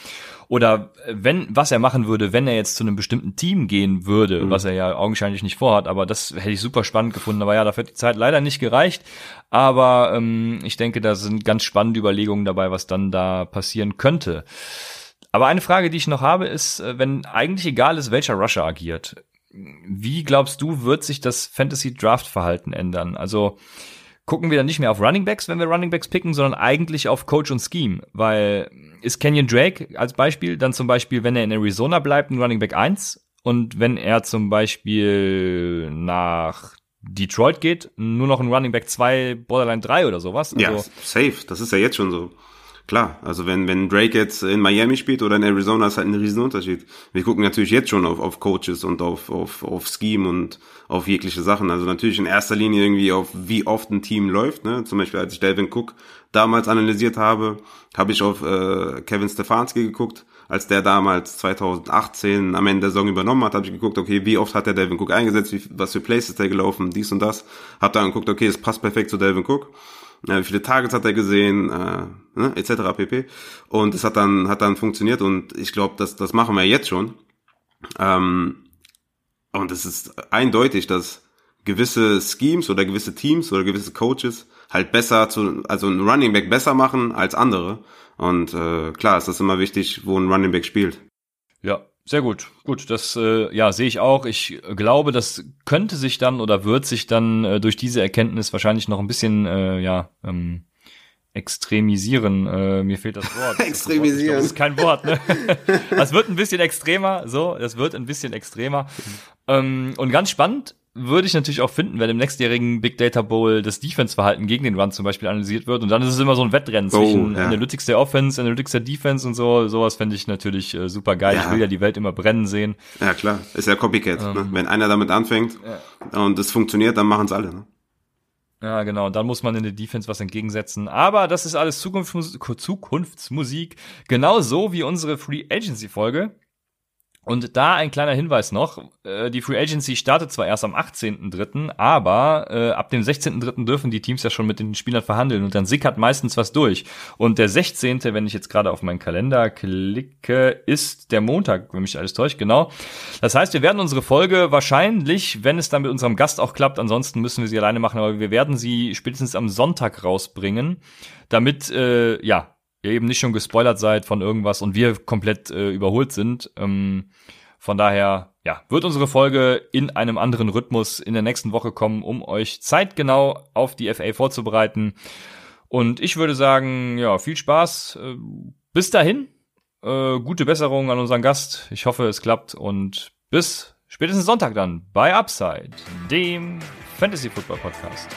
oder wenn was er machen würde, wenn er jetzt zu einem bestimmten Team gehen würde, mhm. was er ja augenscheinlich nicht vorhat, aber das hätte ich super spannend gefunden, aber ja, dafür hat die Zeit leider nicht gereicht, aber ähm, ich denke, da sind ganz spannende Überlegungen dabei, was dann da passieren könnte. Aber eine Frage, die ich noch habe, ist, äh, wenn eigentlich egal ist, welcher Rusher agiert, wie glaubst du, wird sich das Fantasy Draft Verhalten ändern? Also gucken wir dann nicht mehr auf Running Backs, wenn wir Running Backs picken, sondern eigentlich auf Coach und Scheme, weil ist Kenyon Drake als Beispiel dann zum Beispiel, wenn er in Arizona bleibt, ein Running Back 1 und wenn er zum Beispiel nach Detroit geht, nur noch ein Running Back 2, Borderline 3 oder sowas. Also, ja, safe, das ist ja jetzt schon so. Klar, also wenn, wenn Drake jetzt in Miami spielt oder in Arizona, ist halt ein Riesenunterschied. Wir gucken natürlich jetzt schon auf, auf Coaches und auf, auf, auf Scheme und auf jegliche Sachen. Also natürlich in erster Linie irgendwie auf, wie oft ein Team läuft. Ne? Zum Beispiel, als ich Delvin Cook damals analysiert habe, habe ich auf äh, Kevin Stefanski geguckt. Als der damals 2018 am Ende der Saison übernommen hat, habe ich geguckt, okay, wie oft hat der Delvin Cook eingesetzt, wie, was für Places der gelaufen, dies und das. Hab dann geguckt, okay, es passt perfekt zu Delvin Cook wie viele Targets hat er gesehen, äh, ne, etc. pp. Und es hat dann, hat dann funktioniert und ich glaube, das, das machen wir jetzt schon. Ähm, und es ist eindeutig, dass gewisse Schemes oder gewisse Teams oder gewisse Coaches halt besser zu, also ein Running Back besser machen als andere. Und äh, klar ist das immer wichtig, wo ein Running Back spielt. Ja, sehr gut, gut. Das äh, ja sehe ich auch. Ich glaube, das könnte sich dann oder wird sich dann äh, durch diese Erkenntnis wahrscheinlich noch ein bisschen äh, ja ähm, extremisieren. Äh, mir fehlt das Wort. extremisieren. Das, ist kein Wort. Ne? das wird ein bisschen extremer. So, das wird ein bisschen extremer. Ähm, und ganz spannend würde ich natürlich auch finden, wenn im nächstjährigen Big Data Bowl das Defense-Verhalten gegen den Run zum Beispiel analysiert wird. Und dann ist es immer so ein Wettrennen oh, zwischen ja. Analytics der Offense, Analytics der Defense und so. Sowas fände ich natürlich äh, super geil. Ja. Ich will ja die Welt immer brennen sehen. Ja, klar. Ist ja Copycat. Ne? Ähm, ne? Wenn einer damit anfängt ja. und es funktioniert, dann machen es alle. Ne? Ja, genau. Dann muss man in der Defense was entgegensetzen. Aber das ist alles Zukunftsmusik, Zukunftsmusik. Genauso wie unsere Free Agency Folge. Und da ein kleiner Hinweis noch, äh, die Free Agency startet zwar erst am 18.3., aber äh, ab dem 16.3. dürfen die Teams ja schon mit den Spielern verhandeln und dann sickert meistens was durch. Und der 16., wenn ich jetzt gerade auf meinen Kalender klicke, ist der Montag, wenn mich alles täuscht, genau. Das heißt, wir werden unsere Folge wahrscheinlich, wenn es dann mit unserem Gast auch klappt, ansonsten müssen wir sie alleine machen, aber wir werden sie spätestens am Sonntag rausbringen, damit, äh, ja, ihr eben nicht schon gespoilert seid von irgendwas und wir komplett äh, überholt sind. Ähm, von daher, ja, wird unsere Folge in einem anderen Rhythmus in der nächsten Woche kommen, um euch zeitgenau auf die FA vorzubereiten. Und ich würde sagen, ja, viel Spaß. Äh, bis dahin. Äh, gute Besserung an unseren Gast. Ich hoffe, es klappt und bis spätestens Sonntag dann bei Upside, dem Fantasy Football Podcast.